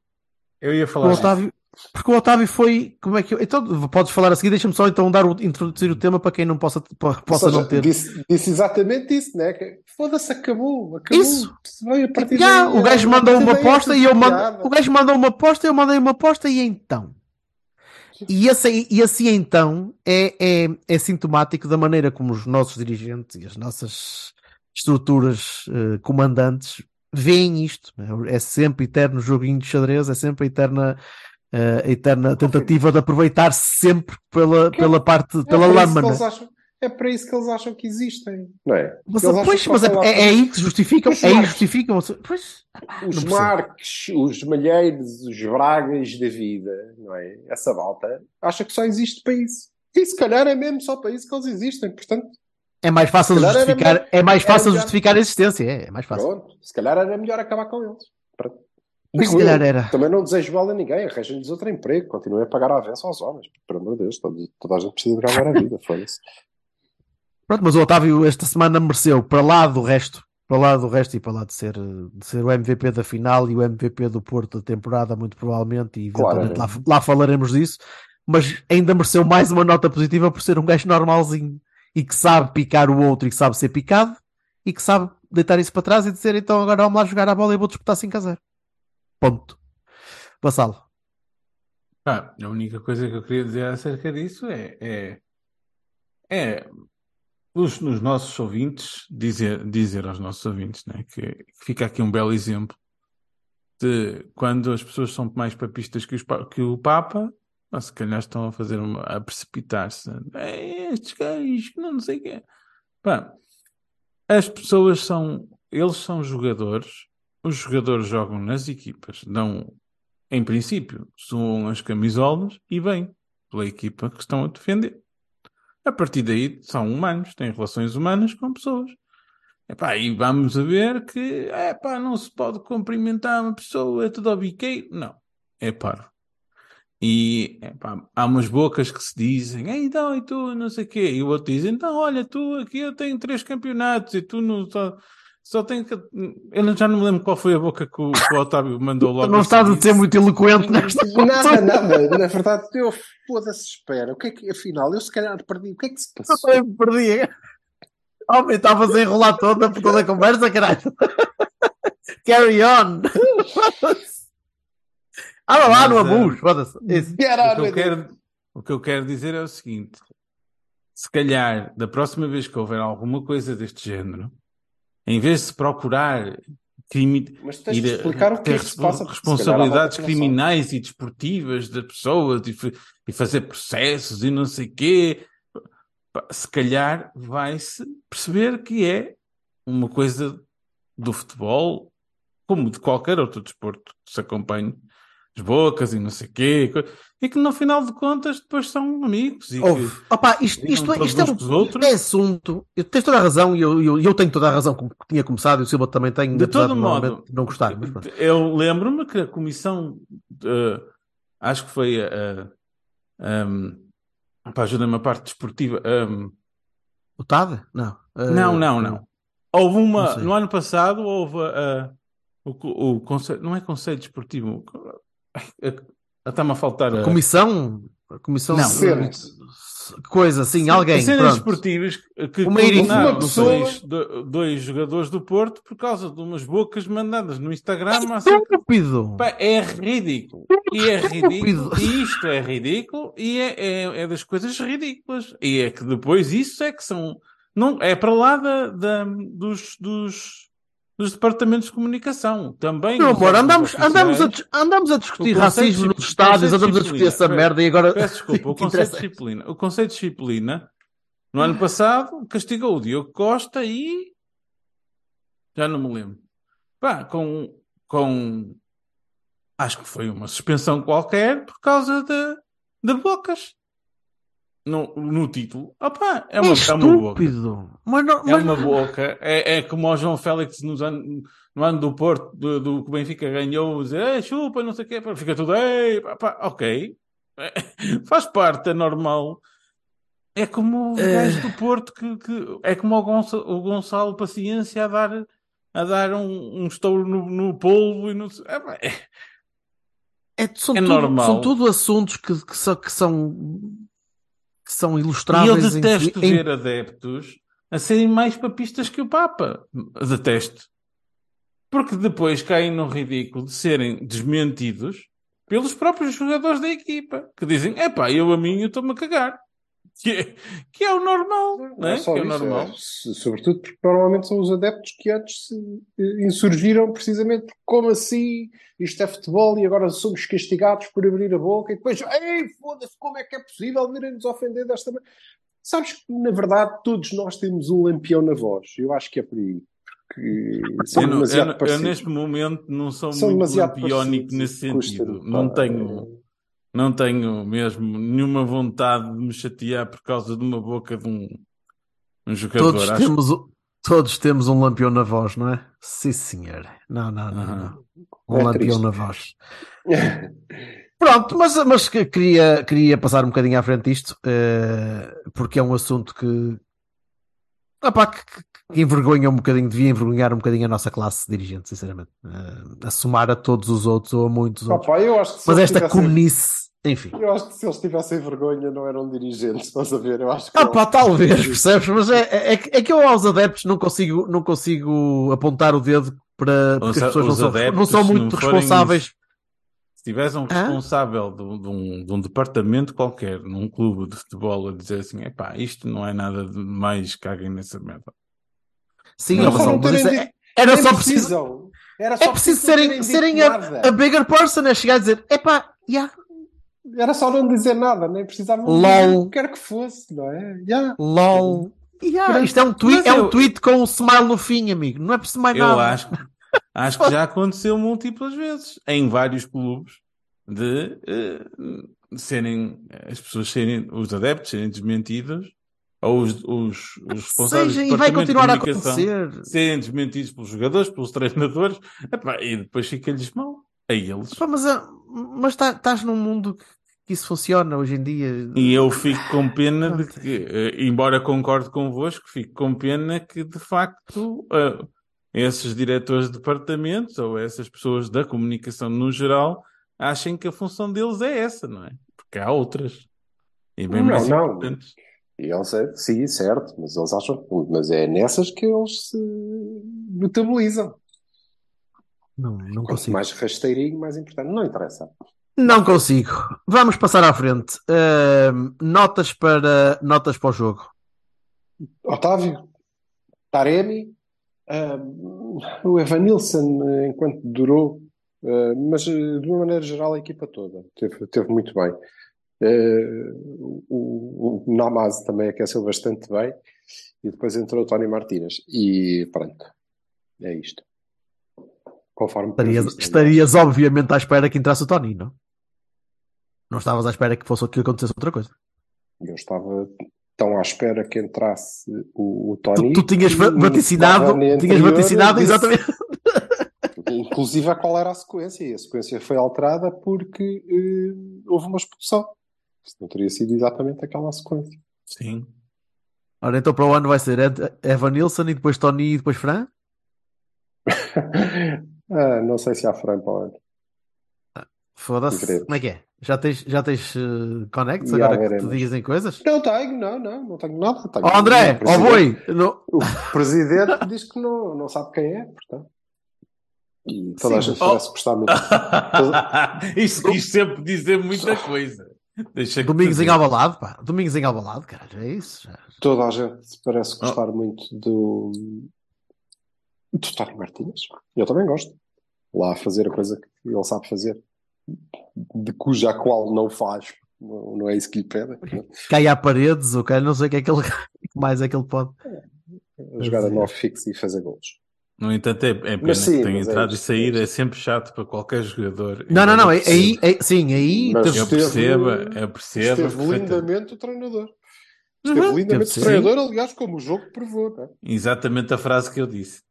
Speaker 2: Eu ia
Speaker 1: O
Speaker 2: falar. disso.
Speaker 1: Otávio, porque o Otávio foi. Como é que eu- Então, podes falar a seguir, deixa-me só então dar o, introduzir o tema para quem não possa, po- possa
Speaker 3: seja,
Speaker 1: não ter.
Speaker 3: Disse, disse exatamente isso, né? Foda-se, acabou, acabou.
Speaker 1: Isso.
Speaker 3: Se veio a partir daí,
Speaker 1: o gajo mandou uma aposta e eu mando. O gajo mandou uma aposta, eu mandei uma aposta e então. E esse, e esse então é, é, é sintomático da maneira como os nossos dirigentes e as nossas estruturas eh, comandantes veem isto. É sempre eterno joguinho de xadrez, é sempre a eterna, eh, a eterna tentativa de aproveitar sempre pela,
Speaker 3: é-
Speaker 1: pela parte,
Speaker 3: É
Speaker 1: pela
Speaker 3: eles acham- é para isso que eles acham que existem, não é?
Speaker 1: Mas, pois, mas é, é, é aí que se justificam.
Speaker 3: Os
Speaker 1: É aí que justificam. Pois,
Speaker 3: os. Marques, os Malheiros, os Bragas da vida, não é? Essa volta acha que só existe para isso. E se calhar é mesmo só para isso que eles existem. Portanto,
Speaker 1: é mais fácil justificar. É mais fácil justificar a existência. É, é mais fácil.
Speaker 3: pronto, se calhar era melhor acabar com eles. Pronto.
Speaker 1: Mas se calhar era.
Speaker 3: Também não desejo mal a ninguém, arranjem-lhes outro emprego, continuem a pagar a avança aos homens. Pelo amor de Deus, toda, toda a gente precisa de ganhar a vida, foda-se.
Speaker 1: Pronto, mas o Otávio esta semana mereceu para lá do resto, para lá do resto e para lá de ser, de ser o MVP da final e o MVP do Porto da temporada, muito provavelmente, e eventualmente lá, lá falaremos disso, mas ainda mereceu mais uma nota positiva por ser um gajo normalzinho e que sabe picar o outro e que sabe ser picado e que sabe deitar isso para trás e dizer então agora vamos lá jogar a bola e vou disputar 5 a 0. Ponto. Vassalo.
Speaker 2: Pá, a única coisa que eu queria dizer acerca disso é, é, é os, os nossos ouvintes, dizer, dizer aos nossos ouvintes né, que, que fica aqui um belo exemplo de quando as pessoas são mais papistas que, os, que o Papa, ou se calhar estão a fazer uma, a precipitar-se. É, estes que não sei o quê. Pá, as pessoas são, eles são jogadores, os jogadores jogam nas equipas, dão em princípio, suam as camisolas e bem pela equipa que estão a defender. A partir daí, são humanos, têm relações humanas com pessoas. Epá, e vamos a ver que epá, não se pode cumprimentar uma pessoa, é tudo ao biqueiro. Não, é paro. E epá, há umas bocas que se dizem, "Ei, então, e tu, não sei o quê, e o outro diz, então, olha, tu aqui eu tenho três campeonatos e tu não só, só tenho que. Eu já não me lembro qual foi a boca que o, que o Otávio mandou logo.
Speaker 1: não
Speaker 2: a
Speaker 1: estás a ser muito eloquente nesta
Speaker 3: Nada, nada. Na verdade, eu foda-se, espera. O que é que, afinal, eu se calhar perdi. O que é que se passou?
Speaker 1: Eu me perdi. Homem, estavas a enrolar toda por toda a conversa, caralho. Carry on. Ah, lá no
Speaker 2: Mas, eh,
Speaker 1: abuso, foda-se.
Speaker 2: O que, eu quero, o que eu quero dizer é o seguinte: se calhar, da próxima vez que houver alguma coisa deste género, em vez de se procurar crime,
Speaker 3: Mas tens
Speaker 2: ir
Speaker 3: explicar o que é que se passa.
Speaker 2: responsabilidades criminais e desportivas das pessoas e, e fazer processos e não sei quê, se calhar vai-se perceber que é uma coisa do futebol, como de qualquer outro desporto que se acompanhe, as bocas e não sei quê, co- e que no final de contas depois são amigos e que-.
Speaker 1: Opa, isto, isto,
Speaker 2: todos
Speaker 1: isto é
Speaker 2: uns
Speaker 1: um é assunto. Eu tens toda a razão e eu, eu, eu tenho toda a razão como tinha começado e o Silva também tem,
Speaker 2: De todo modo,
Speaker 1: não gostar. Mas,
Speaker 2: eu lembro-me que a comissão, eh, acho que foi a. pá, ajuda-me a parte desportiva. ehm,
Speaker 1: O TAD? Não. Eh,
Speaker 2: não, não, não. Houve uma. No ano passado, houve a. o, co- o conselho, não é conselho desportivo. A- Está-me a faltar a.
Speaker 1: Comissão. A comissão.
Speaker 2: Não.
Speaker 3: Cenas.
Speaker 1: Coisa assim, alguém.
Speaker 2: cenas esportivas que
Speaker 1: Uma
Speaker 2: condenaram
Speaker 3: uma pessoa-
Speaker 2: dois, do- dois jogadores do Porto por causa de umas bocas mandadas no Instagram acerca
Speaker 1: Estúpido.
Speaker 2: Pá, é ridículo. E é ridículo. E isto é ridículo. E é, é, é das coisas ridículas. E é que depois isso é que são. Não, é para lá da, da- dos, dos, dos departamentos de comunicação. Também.
Speaker 1: Meu
Speaker 2: os
Speaker 1: amor, andamos, andamos, a, andamos a discutir racismo nos estádios, andamos a discutir essa merda e agora.
Speaker 2: Peço desculpa, o conceito de disciplina. O conceito de disciplina, no ano passado, castigou o Diogo Costa e. Já não me lembro. Pá, com. com acho que foi uma suspensão qualquer por causa de, de bocas. No, no título. Opá, é
Speaker 1: É
Speaker 2: uma, é uma boca.
Speaker 1: Mas não,
Speaker 2: É
Speaker 1: mas
Speaker 2: uma
Speaker 1: não-
Speaker 2: boca. É, é como o João Félix nos an- no ano do Porto, do, do que o Benfica ganhou, dizer, "Ei, chupa, não sei o quê, fica tudo, ei, pá, ok. Faz parte, é normal. É como o gajo do Porto que, que- é como o Gonçalo, o Gonçalo Paciência a dar, a dar um, um estouro no, no polvo e não sei. É, é-
Speaker 1: é, são,
Speaker 2: é
Speaker 1: tudo,
Speaker 2: normal.
Speaker 1: são tudo assuntos que, que, são, que são que são
Speaker 2: E eu
Speaker 1: ilustráveis
Speaker 2: detesto
Speaker 1: em,
Speaker 2: ver adeptos a serem mais papistas que o Papa. Detesto. Porque depois caem no ridículo de serem desmentidos pelos próprios jogadores da equipa, que dizem, epá, eu a mim eu estou-me a cagar. Que é, que é o normal, não
Speaker 3: Não
Speaker 2: é?
Speaker 3: é só
Speaker 2: que é o
Speaker 3: isso,
Speaker 2: normal.
Speaker 3: é, sobretudo porque normalmente são os adeptos que antes se eh, insurgiram precisamente como assim isto é futebol e agora somos castigados por abrir a boca e depois, ei, foda-se, como é que é possível virem-nos ofender desta maneira? Sabes que, na verdade, todos nós temos um lampião na voz. Eu acho que é por aí. Porque são
Speaker 2: Eu, não- eu eu neste momento não sou
Speaker 3: São
Speaker 2: muito
Speaker 3: demasiado
Speaker 2: lampiónico nesse sentido. Não tenho, não tenho mesmo nenhuma vontade de me chatear por causa de uma boca de um, um jogador.
Speaker 1: Todos
Speaker 2: Acho-
Speaker 1: temos, todos temos um lampião na voz, não é? Sim, senhor. Não, não, não. Não. Um
Speaker 3: É
Speaker 1: lampião
Speaker 3: triste.
Speaker 1: na voz. Pronto, mas, mas que- queria, queria passar um bocadinho à frente disto, eh, porque é um assunto que, opá, que, que- que envergonha um bocadinho, devia envergonhar um bocadinho a nossa classe dirigente, sinceramente. Eh, a somar a todos os outros ou a muitos
Speaker 3: Pá,
Speaker 1: outros.
Speaker 3: pá, eu acho que se
Speaker 1: Mas esta
Speaker 3: tivessem-
Speaker 1: comenice, enfim.
Speaker 3: Eu acho que se eles tivessem vergonha não eram dirigentes, estás a ver? Eu acho que
Speaker 1: Ah pá, talvez, percebes? Mas é, é, que- é que eu aos adeptos não consigo, não consigo apontar o dedo para porque
Speaker 2: Os-
Speaker 1: as pessoas não são, não são muito
Speaker 2: não forem
Speaker 1: responsáveis.
Speaker 2: Se tivesse um responsável de, um- de um, de um departamento qualquer, num clube de futebol, a dizer assim: epá, isto não é nada de mais, caguem nessa merda.
Speaker 1: Sim,
Speaker 2: Não, não
Speaker 1: mas isso é- era só preciso.
Speaker 3: Era só
Speaker 1: É preciso serem, serem a, a bigger person, é chegar a dizer: epá, yeah,
Speaker 3: Era só não dizer nada, nem precisavam
Speaker 1: LOL.
Speaker 3: dizer o que quer que fosse, não é? Yeah.
Speaker 1: lol. Yeah, isto é um, tweet,
Speaker 2: Mas
Speaker 1: é um
Speaker 2: eu-
Speaker 1: tweet com um smile no fim, amigo. Não é preciso mais
Speaker 2: Eu
Speaker 1: nada.
Speaker 2: acho, acho que já aconteceu múltiplas vezes em vários clubes de eh, serem as pessoas serem, os adeptos serem desmentidos ou os, os, os responsáveis
Speaker 1: Seja, e vai continuar a acontecer.
Speaker 2: serem desmentidos pelos jogadores, pelos treinadores, epá, e depois fica-lhes mal a eles.
Speaker 1: Pá, mas ah, mas tá- estás num mundo que, que isso funciona hoje em dia.
Speaker 2: E eu fico com pena de que, eh, embora concorde convosco, fico com pena que de facto eh, esses diretores de departamentos ou essas pessoas da comunicação no geral achem que a função deles é essa, não é? Porque há outras. E bem
Speaker 3: Não,
Speaker 2: mais
Speaker 3: não.
Speaker 2: importantes.
Speaker 3: E eles, é- sim, certo, mas eles acham que, mas é nessas que eles se metabolizam.
Speaker 1: Não, não
Speaker 3: Quanto
Speaker 1: consigo.
Speaker 3: mais rasteirinho, mais importante. Não interessa.
Speaker 1: Não consigo. Vamos passar à frente. Ahm, notas para notas para o jogo.
Speaker 3: Otávio, Taremi, ah, o Evanilson, eh, enquanto durou, ah, mas eh, de uma maneira geral a equipa toda teve, teve muito bem. O, o Namaz também aqueceu bastante bem e depois entrou o Tony Martínez e pronto, é isto. Conforme
Speaker 1: Estarias, estarias obviamente à espera que entrasse o Tony, não? Não estavas à espera que fosse que acontecesse outra coisa.
Speaker 3: Eu estava tão à espera que entrasse o, o
Speaker 1: Tu,
Speaker 3: Tony.
Speaker 1: tu tinhas
Speaker 3: que no
Speaker 1: vaticinado, tinhas vaticinado
Speaker 3: disse-
Speaker 1: exatamente.
Speaker 3: Inclusive a qual era a sequência, e a sequência foi alterada porque eh, houve uma expulsão. Isto não teria sido exatamente aquela sequência.
Speaker 2: Sim.
Speaker 1: Ora, então para o ano vai ser Evan Nilsson e depois Tony e depois Fran?
Speaker 3: Ah, não sei se há Fran para o ano.
Speaker 1: Foda-se. Como é que é? Já tens, já tens uh, connects
Speaker 3: Já
Speaker 1: agora que te dizem coisas?
Speaker 3: Não tenho, não, não, não tenho nada. Tenho
Speaker 1: Ó André,
Speaker 3: o
Speaker 1: ó boi! Não-
Speaker 3: O presidente diz que não, não sabe quem é, portanto. E toda a
Speaker 1: Sim,
Speaker 3: gente
Speaker 2: oh.
Speaker 3: parece gostar muito.
Speaker 2: Isto quis sempre dizer muita coisa. Deixa que
Speaker 1: Domingos
Speaker 2: te
Speaker 1: em
Speaker 2: diga.
Speaker 1: Alvalade, pá. Domingos em Alvalade, caralho, é isso. já.
Speaker 3: Toda a gente parece
Speaker 1: Oh.
Speaker 3: gostar muito do, do Tony Martínez. Eu também gosto. Lá a fazer a coisa que ele sabe fazer, de cuja qual não faz. Não, não é isso que lhe pedem. não
Speaker 1: Cai à paredes, o cara, não sei o que é que ele, mais é que ele pode.
Speaker 3: é? Jogar a nove fixo e fazer gols.
Speaker 2: No entanto, é, é pena
Speaker 3: sim,
Speaker 2: que tenha
Speaker 3: mas é
Speaker 2: entrado e
Speaker 3: isto,
Speaker 2: sair,
Speaker 3: é
Speaker 2: é sempre chato para qualquer jogador.
Speaker 1: Não, não, não. É- Aí, aí- sim, aí
Speaker 3: Mas
Speaker 2: Eu
Speaker 3: esteve-
Speaker 2: percebo, eu percebo.
Speaker 3: Esteve lindamente o treinador. Esteve
Speaker 1: Uhum,
Speaker 3: lindamente o treinador, aliás, como o jogo provou. não é?
Speaker 2: Exatamente a frase que eu disse.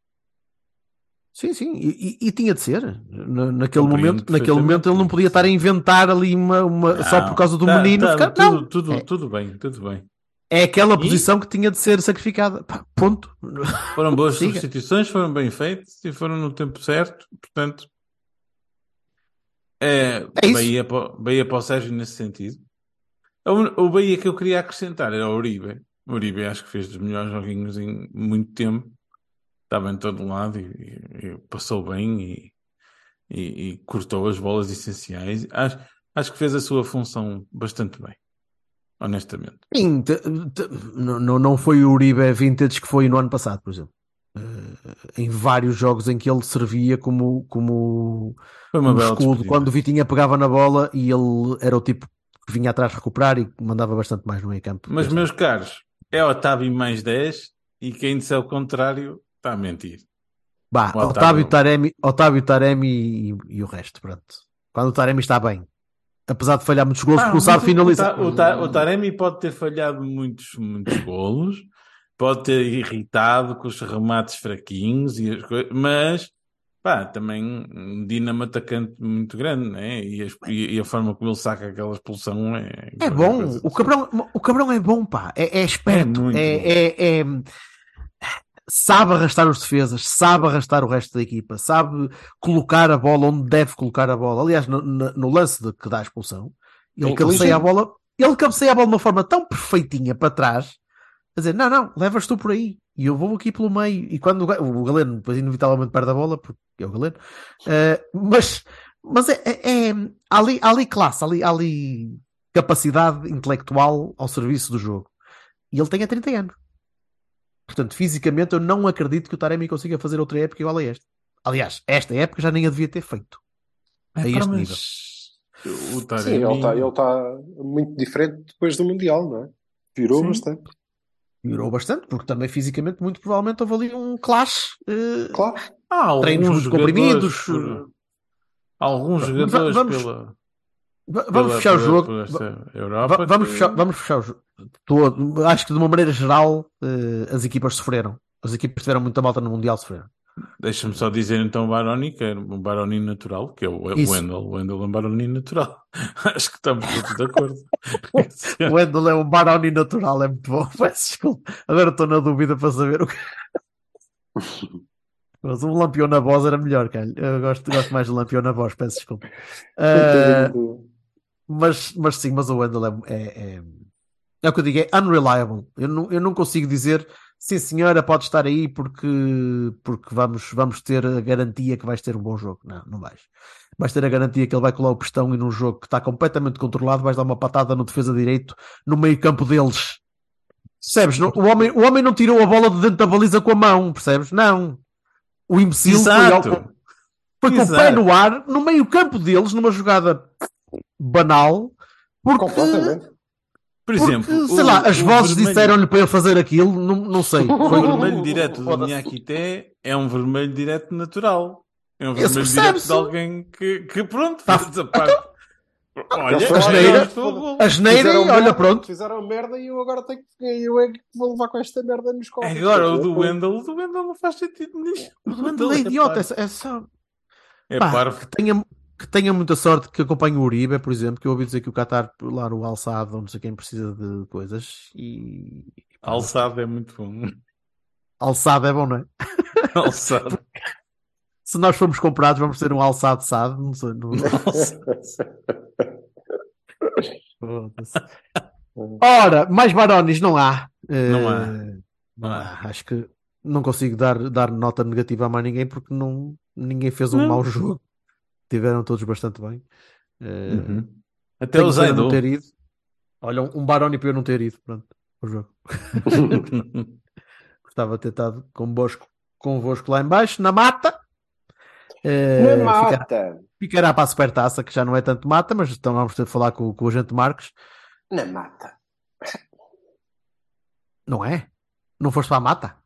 Speaker 1: Sim, sim, e, e- e tinha de ser. Na- naquele
Speaker 2: Compreendo
Speaker 1: momento, naquele momento ele não podia estar a inventar ali uma, uma- só
Speaker 2: Não,
Speaker 1: por causa do
Speaker 2: tá-
Speaker 1: menino.
Speaker 2: tá,
Speaker 1: ficar-
Speaker 2: tudo,
Speaker 1: não,
Speaker 2: tudo,
Speaker 1: É.
Speaker 2: tudo bem, tudo bem.
Speaker 1: é aquela
Speaker 2: E-
Speaker 1: posição que tinha de ser sacrificada. Pá, ponto.
Speaker 2: Foram boas substituições, foram bem feitas e foram no tempo certo, portanto. É,
Speaker 1: É isso.
Speaker 2: Bahia, para, Bahia para o Sérgio nesse sentido. Un- O Bahia que eu queria acrescentar era o Uribe. O Uribe acho que fez dos melhores joguinhos em muito tempo. Estava em todo lado e, e- passou bem e, e- e cortou as bolas essenciais. Acho, acho que fez a sua função bastante bem. Honestamente.
Speaker 1: Sim, te- te- não, não- foi o Uribe vintage que foi no ano passado, por exemplo. Eh, em vários jogos em que ele servia como, como escudo quando o Vitinha pegava na bola e ele era o tipo que vinha atrás recuperar e mandava bastante mais no meio campo.
Speaker 2: Mas, meus caros, é Otávio mais 10 e quem disser o contrário está a mentir.
Speaker 1: Bah,
Speaker 2: O Otávio-
Speaker 1: Taremi, Otávio Taremi e, e o resto, pronto. Quando o Taremi está bem, apesar de falhar muitos gols,
Speaker 2: Ah,
Speaker 1: porque não sabe finalizar.
Speaker 2: O, Ta- o Taremi pode ter falhado muitos, muitos golos, pode ter irritado com os remates fraquinhos, e as coi- mas pá, também um dinamo atacante muito grande, né? E, as- e- a forma como ele saca aquela expulsão é.
Speaker 1: É bom, o cabrão, o cabrão é bom, pá, é, é esperto,
Speaker 2: É
Speaker 1: é, é- é- sabe arrastar os defesas, sabe arrastar o resto da equipa, sabe colocar a bola onde deve colocar a bola. Aliás, no, no- lance de que dá a expulsão, ele
Speaker 3: É
Speaker 1: cabeceia a bola, ele cabeceia a bola de uma forma tão perfeitinha para trás, a dizer, não, não, levas tu por aí, e eu vou aqui pelo meio, e quando o, o Galeno depois inevitavelmente perde a bola, porque é o Galeno, eh, mas, mas é, é- é- há ali, ali classe, ali, ali capacidade intelectual ao serviço do jogo. E ele tem a 30 anos. Portanto, fisicamente, eu não acredito que o Taremi consiga fazer outra época igual a esta. Aliás, esta época já nem a devia ter feito.
Speaker 2: É,
Speaker 1: a
Speaker 2: pá,
Speaker 1: este
Speaker 2: mas
Speaker 1: nível.
Speaker 2: O
Speaker 3: Sim,
Speaker 2: Taremi...
Speaker 3: ele está tá muito diferente depois do Mundial, não é? Virou
Speaker 2: Sim.
Speaker 3: bastante.
Speaker 1: Melhorou bastante, porque também fisicamente, muito provavelmente, houve ali um clash. eh,
Speaker 3: Claro.
Speaker 2: Há
Speaker 1: Treinos comprimidos.
Speaker 2: por- Alguns jogadores
Speaker 1: vamos-
Speaker 2: pela,
Speaker 1: vamos
Speaker 2: pela-
Speaker 1: fechar o jogo.
Speaker 2: Europa.
Speaker 1: va- vamos,
Speaker 2: que-
Speaker 1: fechar, vamos fechar o jogo. Todo. Acho que de uma maneira geral, eh, as equipas sofreram. As equipas que tiveram muita malta no Mundial sofreram.
Speaker 2: Deixa-me só dizer então o Baroni, que é um Baroni natural, que é o
Speaker 1: Isso.
Speaker 2: Wendel. O Wendel é um Baroni natural. Acho que estamos todos de acordo.
Speaker 1: O Wendel é um Baroni natural, é muito bom. Peço desculpa. Agora estou na dúvida para saber o que. Mas um lampião na voz era melhor, cara. Eu gosto, gosto mais do lampião na voz, peço desculpa. Ah, mas, mas sim, mas o Wendel é, é, é, é o que eu digo, é unreliable. Eu não, eu não consigo dizer sim senhora, pode estar aí porque, porque vamos, vamos ter a garantia que vais ter um bom jogo. Não, não vais. Vais ter a garantia que ele vai colar o pistão e num jogo que está completamente controlado vais dar uma patada no defesa direito no meio campo deles. Percebes? Não- O homem, o homem não tirou a bola de dentro da baliza com a mão, percebes? Não. O imbecil foi, ao-
Speaker 2: Exato.
Speaker 1: foi com o pé
Speaker 2: Exato.
Speaker 1: no ar, no meio campo deles, numa jogada banal, porque,
Speaker 3: Completamente.
Speaker 2: Por
Speaker 1: porque,
Speaker 2: exemplo,
Speaker 1: sei
Speaker 2: o-
Speaker 1: lá, as
Speaker 2: o
Speaker 1: vozes
Speaker 2: vermelho-
Speaker 1: disseram-lhe para ele fazer aquilo, não, não sei.
Speaker 2: O
Speaker 1: Foi
Speaker 2: vermelho direto do. Niakité é um vermelho direto natural. É um vermelho direto de alguém que, que pronto,
Speaker 1: Tá.
Speaker 2: faz a parte. Olha,
Speaker 3: Eles
Speaker 1: a geneira-
Speaker 2: o.
Speaker 1: A geneira,
Speaker 3: Fizeram
Speaker 1: olha,
Speaker 3: merda,
Speaker 1: pronto.
Speaker 3: Fizeram merda e eu agora tenho que. Eu é que vou levar com esta merda nos copos.
Speaker 2: Agora, o do Wendel, o do Wendel não faz sentido nisso.
Speaker 1: O Wendel é idiota, é, é só.
Speaker 2: É
Speaker 1: Pá,
Speaker 2: parvo.
Speaker 1: que, tenha, que tenha muita sorte que acompanhe o Uribe, por exemplo, que eu ouvi dizer que o Qatar, lá no alçado, não sei quem precisa de coisas. E.
Speaker 2: Alçado é muito bom.
Speaker 1: Alçado é bom, não é?
Speaker 2: Alçado.
Speaker 1: Se nós formos comprados, vamos ter um alçado sado. Não sei. Não... Ora, mais Barones não há. Eh,
Speaker 2: Não há.
Speaker 1: não há. Acho que não consigo dar, dar nota negativa a mais ninguém porque não, ninguém fez um
Speaker 2: Não.
Speaker 1: mau jogo. Tiveram todos bastante bem. Eh,
Speaker 2: Uhum. Até o Zaido.
Speaker 1: não ter ido. Olha, um Baroni para eu não ter ido. Pronto, o jogo. Gostava de ter estado convosco, convosco lá em baixo, na mata. Eh,
Speaker 3: Na
Speaker 1: ficará,
Speaker 3: mata.
Speaker 1: ficará para a supertaça, que já não é tanto mata, mas então vamos ter de falar com, com o agente Marques.
Speaker 3: Na mata.
Speaker 1: Não é? Não foste para a mata?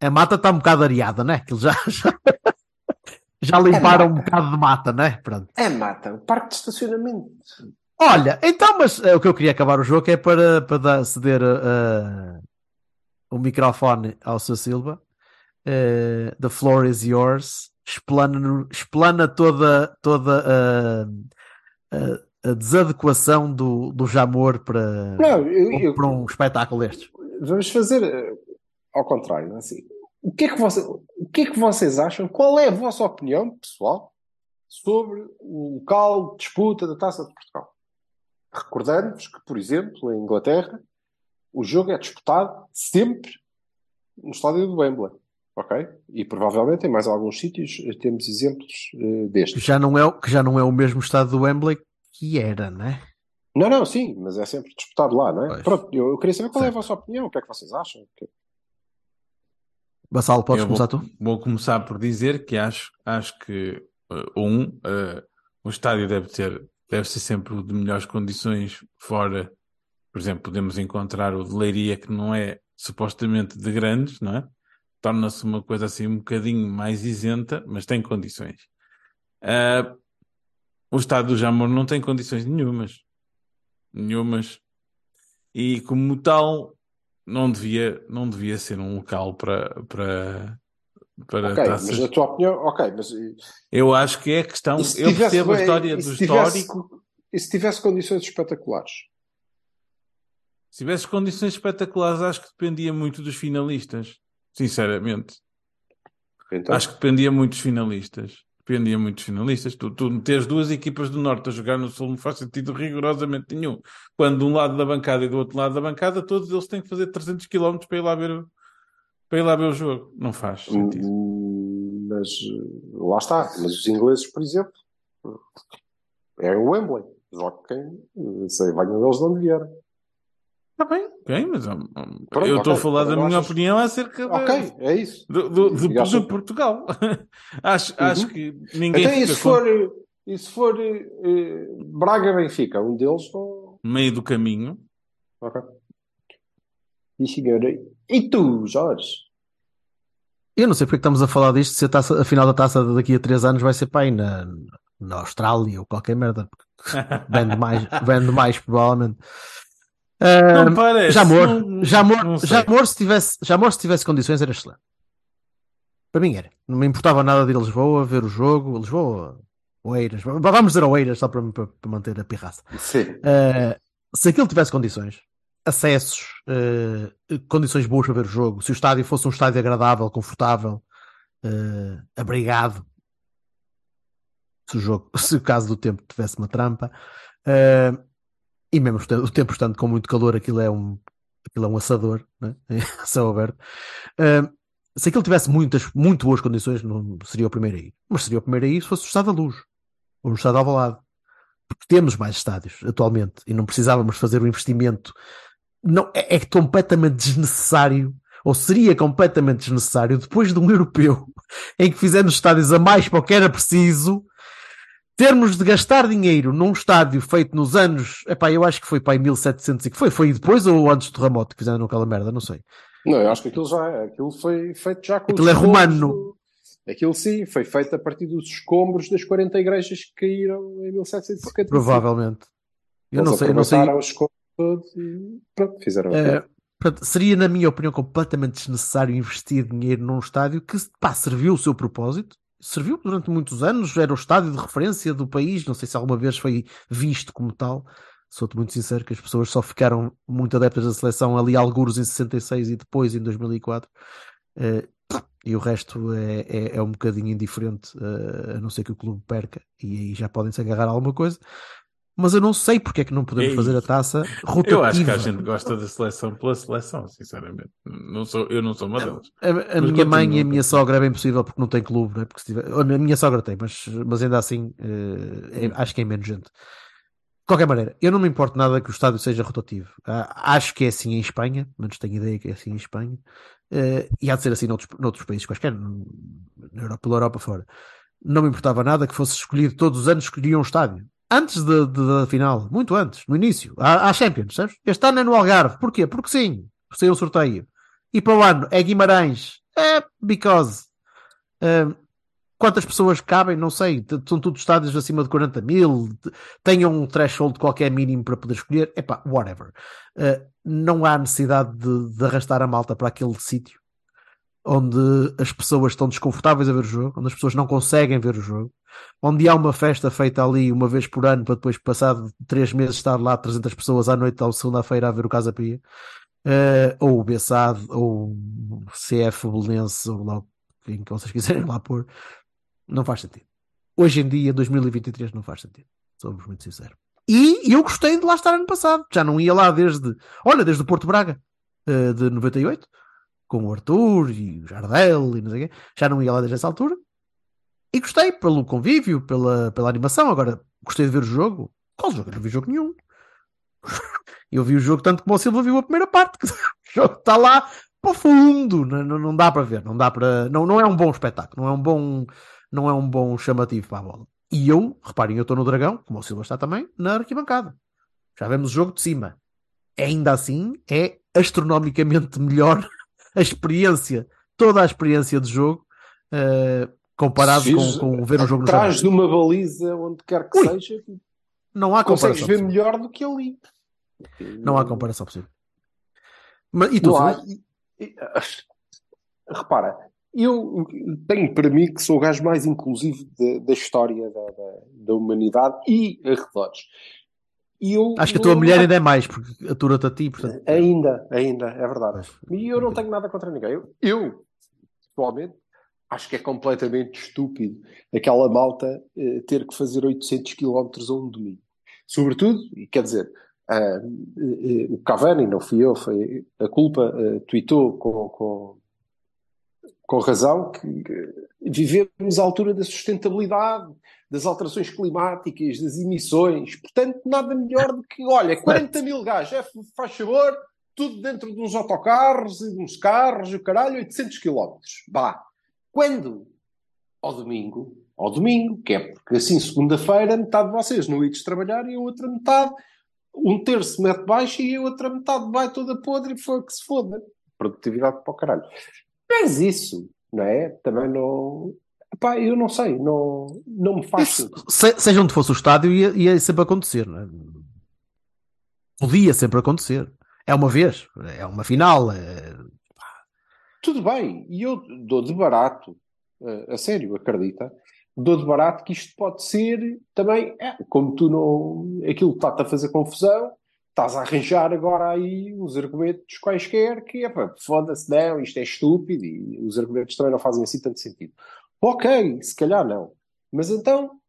Speaker 1: A mata está um bocado areada, né? Aquilo já, já, já limparam um
Speaker 3: mata.
Speaker 1: bocado de mata, né? Pronto.
Speaker 3: É mata. O parque de estacionamento.
Speaker 1: Olha, então, mas é, o que eu queria acabar o jogo é para, para dar- ceder uh, o microfone ao seu Silva. Uh, the floor is yours. Explana, explana toda, toda uh, a, desadequação do, do Jamor para,
Speaker 3: Não, eu, eu-
Speaker 1: para um espetáculo destes.
Speaker 3: vamos fazer ao contrário. não é Assim, o, que é que você, o que é que vocês acham? Qual é a vossa opinião, pessoal, sobre o local de disputa da Taça de Portugal? Recordando-vos que, por exemplo, em Inglaterra, o jogo é disputado sempre no estádio do Wembley. Ok? E provavelmente em mais alguns sítios eh, temos exemplos
Speaker 1: Que
Speaker 3: destes.
Speaker 1: já, não é, o- que já não é o mesmo estado do Wembley que era, né?
Speaker 3: Não, não, sim, mas é sempre disputado lá, não é?
Speaker 1: Pois.
Speaker 3: Pronto, eu, eu queria saber qual é a
Speaker 1: Certo.
Speaker 3: vossa opinião, o que é que vocês acham? Que-
Speaker 1: Bassalo, podes
Speaker 2: Eu vou-
Speaker 1: começar tu?
Speaker 2: Vou começar por dizer que acho, acho que, uh, um, uh, o estádio deve ter, deve ser sempre o de melhores condições fora. Por exemplo, podemos encontrar o de Leiria, que não é supostamente de grandes, não é? Torna-se uma coisa assim um bocadinho mais isenta, mas tem condições. Ah, o estado do Jamor não tem condições nenhumas. Nenhumas. E como tal, não devia, não devia ser um local para, para, para
Speaker 3: Ok,
Speaker 2: taças.
Speaker 3: mas a tua opinião, ok, mas e-
Speaker 2: Eu acho que é questão. Eu
Speaker 3: tivesse-
Speaker 2: percebo a história do
Speaker 3: se tivesse-
Speaker 2: histórico.
Speaker 3: E se tivesse condições espetaculares?
Speaker 2: Se tivesse condições espetaculares, acho que dependia muito dos finalistas. Sinceramente.
Speaker 3: Então,
Speaker 2: Acho que dependia muito dos finalistas. Dependia muito dos finalistas. Tu, tu meteres duas equipas do Norte a jogar no Sul não faz sentido rigorosamente nenhum. Quando de um lado da bancada e do outro lado da bancada, todos eles têm que fazer 300 km para ir lá ver, o- para ir lá ver o jogo. Não faz sentido.
Speaker 3: mas eh, lá está. Mas os ingleses, por exemplo, é o Wembley. Joga quem, eh, sei, venham eles de onde vierem.
Speaker 2: Está bem, ok, mas hum, hum,
Speaker 3: Pronto,
Speaker 2: eu estou a
Speaker 3: ok.
Speaker 2: falar da minha
Speaker 3: achas-
Speaker 2: opinião acerca da-
Speaker 3: Ok, é isso.
Speaker 2: do, do, do- de Portugal. acho,
Speaker 3: Uhum.
Speaker 2: acho que ninguém
Speaker 3: Então, e
Speaker 2: fica
Speaker 3: se
Speaker 2: com
Speaker 3: for, e se for eh, Braga-Benfica? Um deles não.
Speaker 2: meio do caminho.
Speaker 3: Ok. E senhora, e tu, Jorge?
Speaker 1: Eu não sei porque é estamos a falar disto, se a, taça, a final da taça daqui a 3 anos vai ser para aí na, na Austrália ou qualquer merda. porque Vende mais, vende mais provavelmente. Ah,
Speaker 2: Não parece.
Speaker 1: já amor,
Speaker 2: não-
Speaker 1: já amor,
Speaker 2: não sei.
Speaker 1: já amor se tivesse, já amor se tivesse condições era excelente. Para mim era. Não me importava nada de ir a Lisboa, ver o jogo, Lisboa, Oeiras, vamos dizer Oeiras só para, para, para manter a pirraça.
Speaker 3: Sim.
Speaker 1: Uh, se aquilo tivesse condições, acessos, uh, condições boas para ver o jogo, se o estádio fosse um estádio agradável, confortável, uh, abrigado, se o jogo, se o caso do tempo tivesse uma trampa, uh, e mesmo o te- o tempo estando com muito calor, aquilo é um, aquilo é um assador, né? a céu aberto. Uh, se aquilo tivesse muitas, muito boas condições, não seria o primeiro a ir. Mas seria o primeiro a ir se fosse o estado da luz, ou no estado Alvalade porque temos mais estádios atualmente e não precisávamos fazer o investimento. Não, é, é completamente desnecessário, ou seria completamente desnecessário, depois de um europeu em que fizemos estádios a mais para o que era preciso, termos de gastar dinheiro num estádio feito nos anos, epá, eu acho que foi para aí 1700 e que foi, foi depois ou antes do terremoto que fizeram aquela merda, não sei.
Speaker 3: Não, eu acho que aquilo já aquilo foi feito já com
Speaker 1: Aquilo é romano.
Speaker 3: Aquilo sim, foi feito a partir dos escombros das 40 igrejas que caíram em 1755.
Speaker 1: Provavelmente. Eu
Speaker 3: Eles
Speaker 1: não sei, eu não sei.
Speaker 3: os escombros todos e pronto, fizeram aquilo.
Speaker 1: portanto, seria, na minha opinião, completamente desnecessário investir dinheiro num estádio que pá, serviu o seu propósito, serviu durante muitos anos, era o estádio de referência do país, não sei se alguma vez foi visto como tal. Sou-te muito sincero que as pessoas só ficaram muito adeptas da seleção ali alguros em 66 e depois em 2004. Eh, e o resto é, é, é um bocadinho indiferente, eh, a não ser que o clube perca, e aí já podem se agarrar a alguma coisa. Mas eu não sei porque é que não podemos
Speaker 2: Ei,
Speaker 1: fazer a taça rotativa.
Speaker 2: Eu acho que a gente gosta da seleção pela seleção, sinceramente. Não sou, eu não sou uma delas.
Speaker 1: A, a
Speaker 2: Mas
Speaker 1: minha mãe e a minha sogra é bem possível porque não tem clube, não é? Porque se tiver... A minha sogra tem, mas, mas ainda assim eh, é- acho que é menos gente. De qualquer maneira, eu não me importo nada que o estádio seja rotativo. Ah, acho que é assim em Espanha, menos tenho ideia que é assim em Espanha. Eh, e há de ser assim noutros, noutros países quaisquer, na Europa, pela Europa fora. Não me importava nada que fosse escolhido todos os anos, escolhiam um estádio. Antes da final, muito antes, no início, à Champions, sabes? Este ano é no Algarve. Porquê? Porque sim, saiu o sorteio. E para o ano é Guimarães. É because. Ah, quantas pessoas cabem? Não sei. São todos estádios acima de 40 mil. Tenham um threshold qualquer mínimo para poder escolher. Epá, whatever. Ah, não há necessidade de, de arrastar a malta para aquele sítio onde as pessoas estão desconfortáveis a ver o jogo, onde as pessoas não conseguem ver o jogo, onde há uma festa feita ali uma vez por ano para depois, passado três meses, estar lá 300 pessoas à noite, à segunda-feira, a ver o Casa Pia, eh, ou o Bessade, ou o CF Belenense, ou lá quem que vocês quiserem lá pôr, não faz sentido. Hoje em dia, 2023, não faz sentido. Somos muito sinceros. E eu gostei de lá estar ano passado. Já não ia lá desde, olha, desde o Porto Braga, eh, de 98, com o Arthur e o Jardel e não sei o quê. Já não ia lá desde essa altura. E gostei pelo convívio, pela, pela animação. Agora, gostei de ver o jogo. Qual jogo? Eu não vi jogo nenhum. Eu vi o jogo tanto como o Silva viu a primeira parte. o jogo está lá para fundo. Não, não, não dá para ver. Não, dá para, não, não é um bom espetáculo. Não é um bom, não é um bom chamativo para a bola. E eu, reparem, eu estou no Dragão, como o Silva está também, na arquibancada. Já vemos o jogo de cima. Ainda assim, é astronomicamente melhor a experiência, toda a experiência de jogo, eh, comparado com, com ver um jogo no
Speaker 3: Atrás de uma baliza, onde quer que
Speaker 1: Ui,
Speaker 3: seja,
Speaker 1: Não há
Speaker 3: consegues
Speaker 1: comparação.
Speaker 3: ver
Speaker 1: possível.
Speaker 3: melhor do que ali.
Speaker 1: Não há comparação possível. Mas, e tu,
Speaker 3: há- e- repara, eu tenho para mim que sou o gajo mais inclusivo da, da história da, da- da humanidade e arredores. E eu
Speaker 1: Acho que a
Speaker 3: não-
Speaker 1: tua mulher ainda é mais, porque atura-te a ti, portanto.
Speaker 3: Ainda, ainda, é verdade. E eu não tenho nada contra ninguém. Eu, eu pessoalmente, acho que é completamente estúpido aquela malta eh, ter que fazer 800 km a um domingo. Sobretudo, e quer dizer, ah, eh, eh, o Cavani, não fui eu, foi a culpa, uh, tweetou com, com, com razão que vivemos à altura da sustentabilidade, das alterações climáticas, das emissões. Portanto, nada melhor do que, olha, 40 mil gajos, é, faz favor, tudo dentro de uns autocarros e de uns carros, e o caralho, 800 quilómetros. Bah! Quando? Ao domingo. Ao domingo, que é porque assim, segunda-feira, metade de vocês não ides trabalhar e a outra metade, um terço mete baixo e a outra metade vai toda podre e foi que se foda. Produtividade para o caralho. Mas isso, não é? Também não. Epá, eu não sei, não, não me faz
Speaker 1: Isso,
Speaker 3: sentido.
Speaker 1: se- seja onde fosse o estádio, ia, ia sempre acontecer, não é? Podia sempre acontecer. É uma vez, é uma final. é-
Speaker 3: Tudo bem, e eu dou de barato, eh, a sério, acredita, dou de barato que isto pode ser também, é, como tu não. aquilo que está-te a fazer confusão, estás a arranjar agora aí uns argumentos quaisquer que é foda-se, não, isto é estúpido e os argumentos também não fazem assim tanto sentido. Ok, se calhar não. Mas então,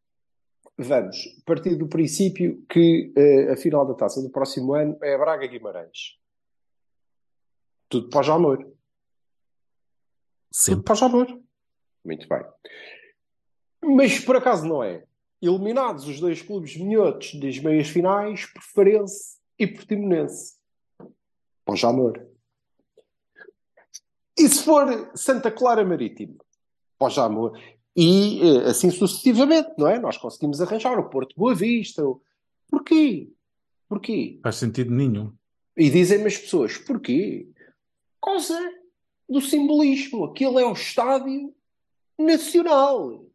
Speaker 3: vamos partir do princípio que eh, a final da taça do próximo ano é Braga Guimarães. Tudo para o Jamor. Tudo
Speaker 1: Sempre.
Speaker 3: para o Jamor. Muito bem. Mas por acaso não é. Eliminados os dois clubes minhotos das meias finais, Preferense e Portimonense. Para o Jamor. E se for Santa Clara Marítimo? Para o Jamor. E eh, assim sucessivamente, não é? Nós conseguimos arranjar o Porto Boa Vista. Porquê? Porquê?
Speaker 2: Faz sentido nenhum.
Speaker 3: E dizem-me as pessoas, porquê? Por causa do simbolismo. Aquilo é o estádio nacional.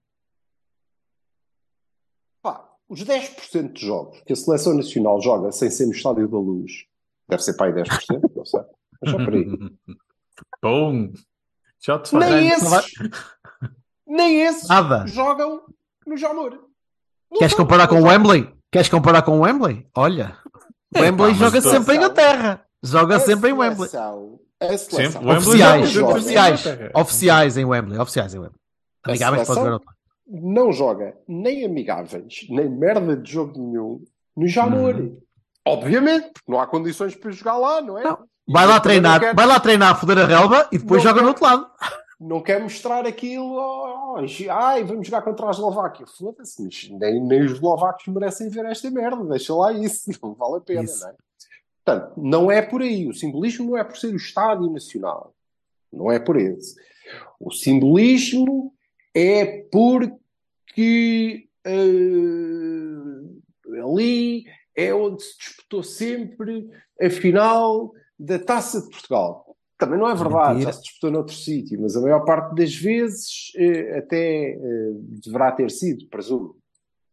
Speaker 3: Os 10% de jogos que a seleção nacional joga sem ser no estádio da luz, deve ser para aí 10%, não sei. Mas já por aí.
Speaker 2: Bom, já te
Speaker 3: Nem esses, nem esses
Speaker 1: Nada.
Speaker 3: jogam no Jamor.
Speaker 1: Queres comparar com o. Wembley? Queres comparar com o Wembley? Olha, o
Speaker 2: É,
Speaker 1: Wembley
Speaker 2: pá,
Speaker 1: joga sempre em Inglaterra. Joga
Speaker 3: A
Speaker 1: sempre em Wembley.
Speaker 3: seleção- A seleção.
Speaker 2: Sempre. O Wembley
Speaker 1: Oficiais,
Speaker 3: joga.
Speaker 1: oficiais, oficiais em Wembley, oficiais em Wembley. Amigáveis pode
Speaker 3: seleção
Speaker 1: ver outro.
Speaker 3: Não joga nem amigáveis, nem merda de jogo nenhum no Jamor.
Speaker 1: Hum.
Speaker 3: Obviamente, porque não há condições para jogar lá, não é?
Speaker 1: Não. Vai lá treinar,
Speaker 3: quero-
Speaker 1: vai lá treinar a foder a relva e depois
Speaker 3: Não
Speaker 1: joga no
Speaker 3: quero-
Speaker 1: outro lado.
Speaker 3: Não quer mostrar aquilo, oh, oh, ai, vamos jogar contra a Eslováquia. Foda-se, mas nem, nem os eslovacos merecem ver esta merda, deixa lá isso, não vale a pena,
Speaker 1: Isso.
Speaker 3: não é? Portanto, não é por aí. O simbolismo não é por ser o Estádio Nacional. Não é por esse. O simbolismo é porque eh, ali é onde se disputou sempre a final da Taça de Portugal. Também não é verdade,
Speaker 1: Mentira.
Speaker 3: já se disputou noutro sítio, mas a maior parte das vezes eh, até eh, deverá ter sido, presumo.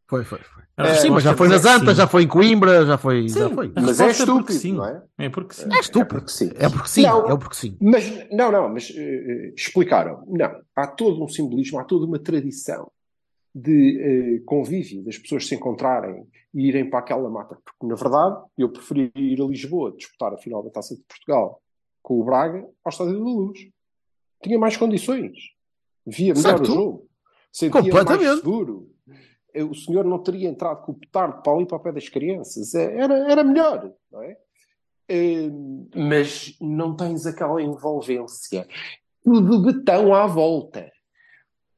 Speaker 1: Foi, foi, foi.
Speaker 2: A
Speaker 1: sim, mas já
Speaker 2: resposta
Speaker 1: foi
Speaker 2: é
Speaker 1: nas
Speaker 2: que
Speaker 1: Antas, já foi em Coimbra, já foi. já
Speaker 2: Sim,
Speaker 1: foi.
Speaker 2: a
Speaker 3: Mas é estúpido,
Speaker 2: sim.
Speaker 3: não é?
Speaker 2: É porque sim.
Speaker 1: É estúpido.
Speaker 3: porque sim.
Speaker 1: É porque sim,
Speaker 3: Não.
Speaker 1: é porque sim.
Speaker 3: Mas, não, não, mas eh, explicaram. Não, há todo um simbolismo, há toda uma tradição de eh, convívio, das pessoas se encontrarem e irem para aquela mata. Porque, na verdade, eu preferia ir a Lisboa disputar a final da Taça de Portugal com o Braga ao Estádio da Luz. Tinha mais condições. Via melhor
Speaker 1: Certo.
Speaker 3: o jogo. Sentia mais seguro. Eh, O senhor não teria entrado com o petardo para ali para o pé das crianças. Eh, Era, era melhor, não é? Eh, mas não tens aquela envolvência. Tudo betão à volta.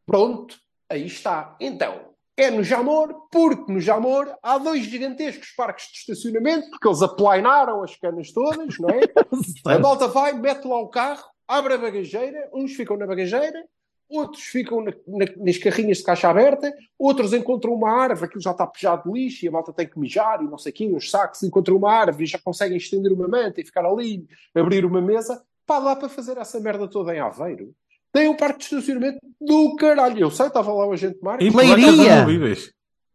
Speaker 3: Pronto, aí está. Então, é no Jamor, porque no Jamor há dois gigantescos parques de estacionamento, porque eles aplainaram as canas todas, não é? A malta vai, mete lá o carro, abre a bagageira, uns ficam na bagageira, outros ficam na- na- nas carrinhas de caixa aberta, outros encontram uma árvore, aquilo já está pejado de lixo e a malta tem que mijar e não sei o quê, uns sacos, encontram uma árvore e já conseguem estender uma manta e ficar ali, abrir uma mesa. Pá, dá para fazer essa merda toda em Aveiro. Tem um parque de estacionamento do caralho. Eu sei, estava lá o agente Marcos.
Speaker 2: E
Speaker 1: Leiria!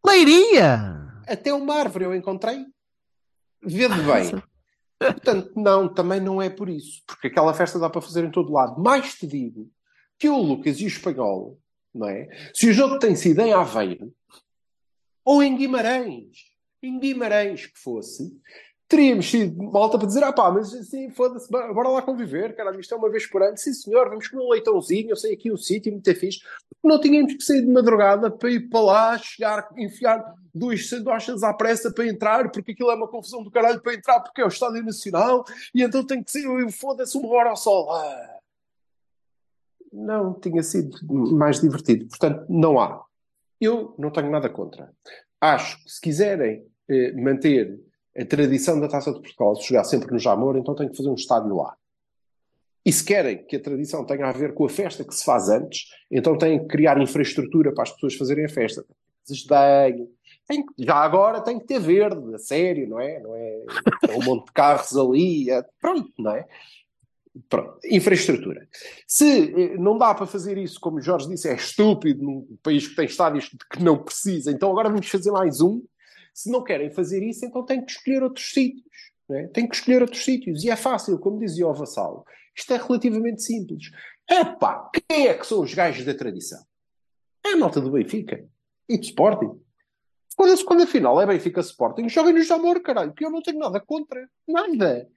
Speaker 1: Leiria!
Speaker 3: Até uma árvore eu encontrei. Vede bem. Portanto, não, também não é por isso. Porque aquela festa dá para fazer em todo lado. Mais te digo que o Lucas e o Espanhol, não é? Se o jogo tem sido em Aveiro ou em Guimarães, em Guimarães que fosse, teríamos sido malta para dizer, ah pá, mas assim, foda-se, bora lá conviver, caralho, isto é uma vez por ano. Sim senhor, vamos comer um leitãozinho, eu sei aqui um sítio muito fixe. Não tínhamos que sair de madrugada para ir para lá, chegar, enfiar duas sandochas à pressa para entrar, porque aquilo é uma confusão do caralho para entrar, porque é o Estádio Nacional, e então tem que ser, foda-se, uma hora ao sol. Ah. Não, tinha sido mais divertido. Portanto, não há. Eu não tenho nada contra. Acho que se quiserem eh, manter a tradição da Taça de Portugal, de jogar sempre no Jamor, então tem que fazer um estádio lá. E se querem que a tradição tenha a ver com a festa que se faz antes, então têm que criar infraestrutura para as pessoas fazerem a festa. Desdenho. Tem que- já agora tem que ter verde, a sério, não é? Não é, é um monte de carros ali, é- pronto, não é? Pronto, infraestrutura. Se eh, não dá para fazer isso, como o Jorge disse, é estúpido num país que tem estádios que não precisa, então agora vamos fazer mais um. Se não querem fazer isso, então têm que escolher outros sítios. É? Que escolher outros sítios. E é fácil, como dizia o Vassalo. Isto é relativamente simples. Epá, quem é que são os gajos da tradição? É a malta do Benfica e do Sporting. Quando, quando afinal é Benfica Sporting, joguem no Jamor, caralho, que eu não tenho nada contra. Nada.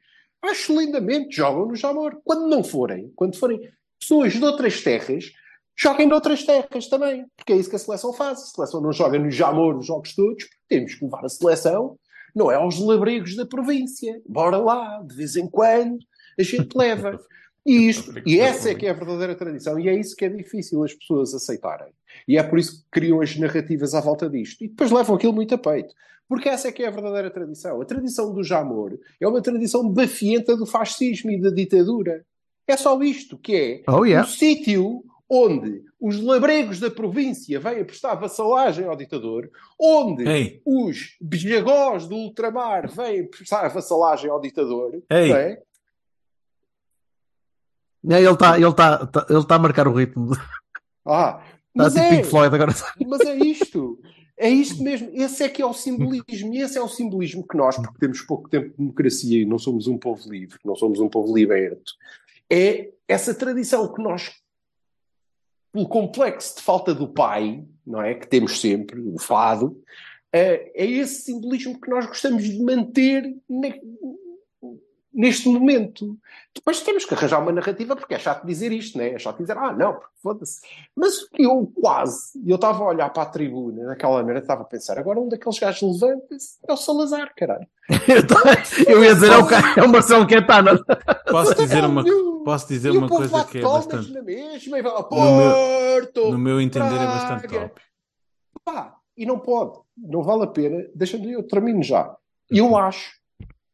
Speaker 3: Acho lindamente, jogam no Jamor. Quando não forem, quando forem pessoas de outras terras, joguem noutras terras também. Porque é isso que a seleção faz. A seleção não joga no Jamor os jogos todos, temos que levar a seleção, não é aos labrigos da província. Bora lá, de vez em quando, a gente leva. E, isto, e essa é que é a verdadeira tradição. E é isso que é difícil as pessoas aceitarem. E é por isso que criam as narrativas à volta disto. E depois levam aquilo muito a peito. Porque essa é que é a verdadeira tradição. A tradição do Jamor é uma tradição bafienta do fascismo e da ditadura. É só isto que é
Speaker 1: Oh, yeah.
Speaker 3: o sítio onde os labregos da província vêm a prestar vassalagem ao ditador, onde
Speaker 2: Ei.
Speaker 3: os bijagós do ultramar vêm a prestar vassalagem ao ditador,
Speaker 2: Ei.
Speaker 3: não é?
Speaker 1: É, Ele está ele tá, tá- ele tá a marcar o ritmo.
Speaker 3: Ah,
Speaker 1: Está
Speaker 3: mas
Speaker 1: tipo
Speaker 3: é,
Speaker 1: Pink Floyd agora.
Speaker 3: mas é isto. É isto mesmo. Esse é que é o simbolismo. E esse é o simbolismo que nós, porque temos pouco tempo de democracia e não somos um povo livre, não somos um povo liberto, é essa tradição que nós, pelo complexo de falta do pai, não é? Que temos sempre, o fado, é, é esse simbolismo que nós gostamos de manter ne- neste momento. Depois temos que arranjar uma narrativa, porque é chato dizer isto, né? é chato dizer, ah, não, foda-se. Mas eu quase, eu estava a olhar para a tribuna, naquela merda, estava a pensar, agora um daqueles gajos levanta-se é o Salazar, caralho.
Speaker 1: Eu ia dizer, é o, é o Marcelo Quetana.
Speaker 2: Posso dizer uma,
Speaker 3: o-
Speaker 2: posso dizer
Speaker 3: e
Speaker 2: uma coisa que é bastante.
Speaker 3: na mesma e vai lá,
Speaker 2: No meu-
Speaker 3: Porto!
Speaker 2: No meu entender é bastante top.
Speaker 3: Pá, e não pode, não vale a pena. Deixa-me, eu termino já. Eu acho,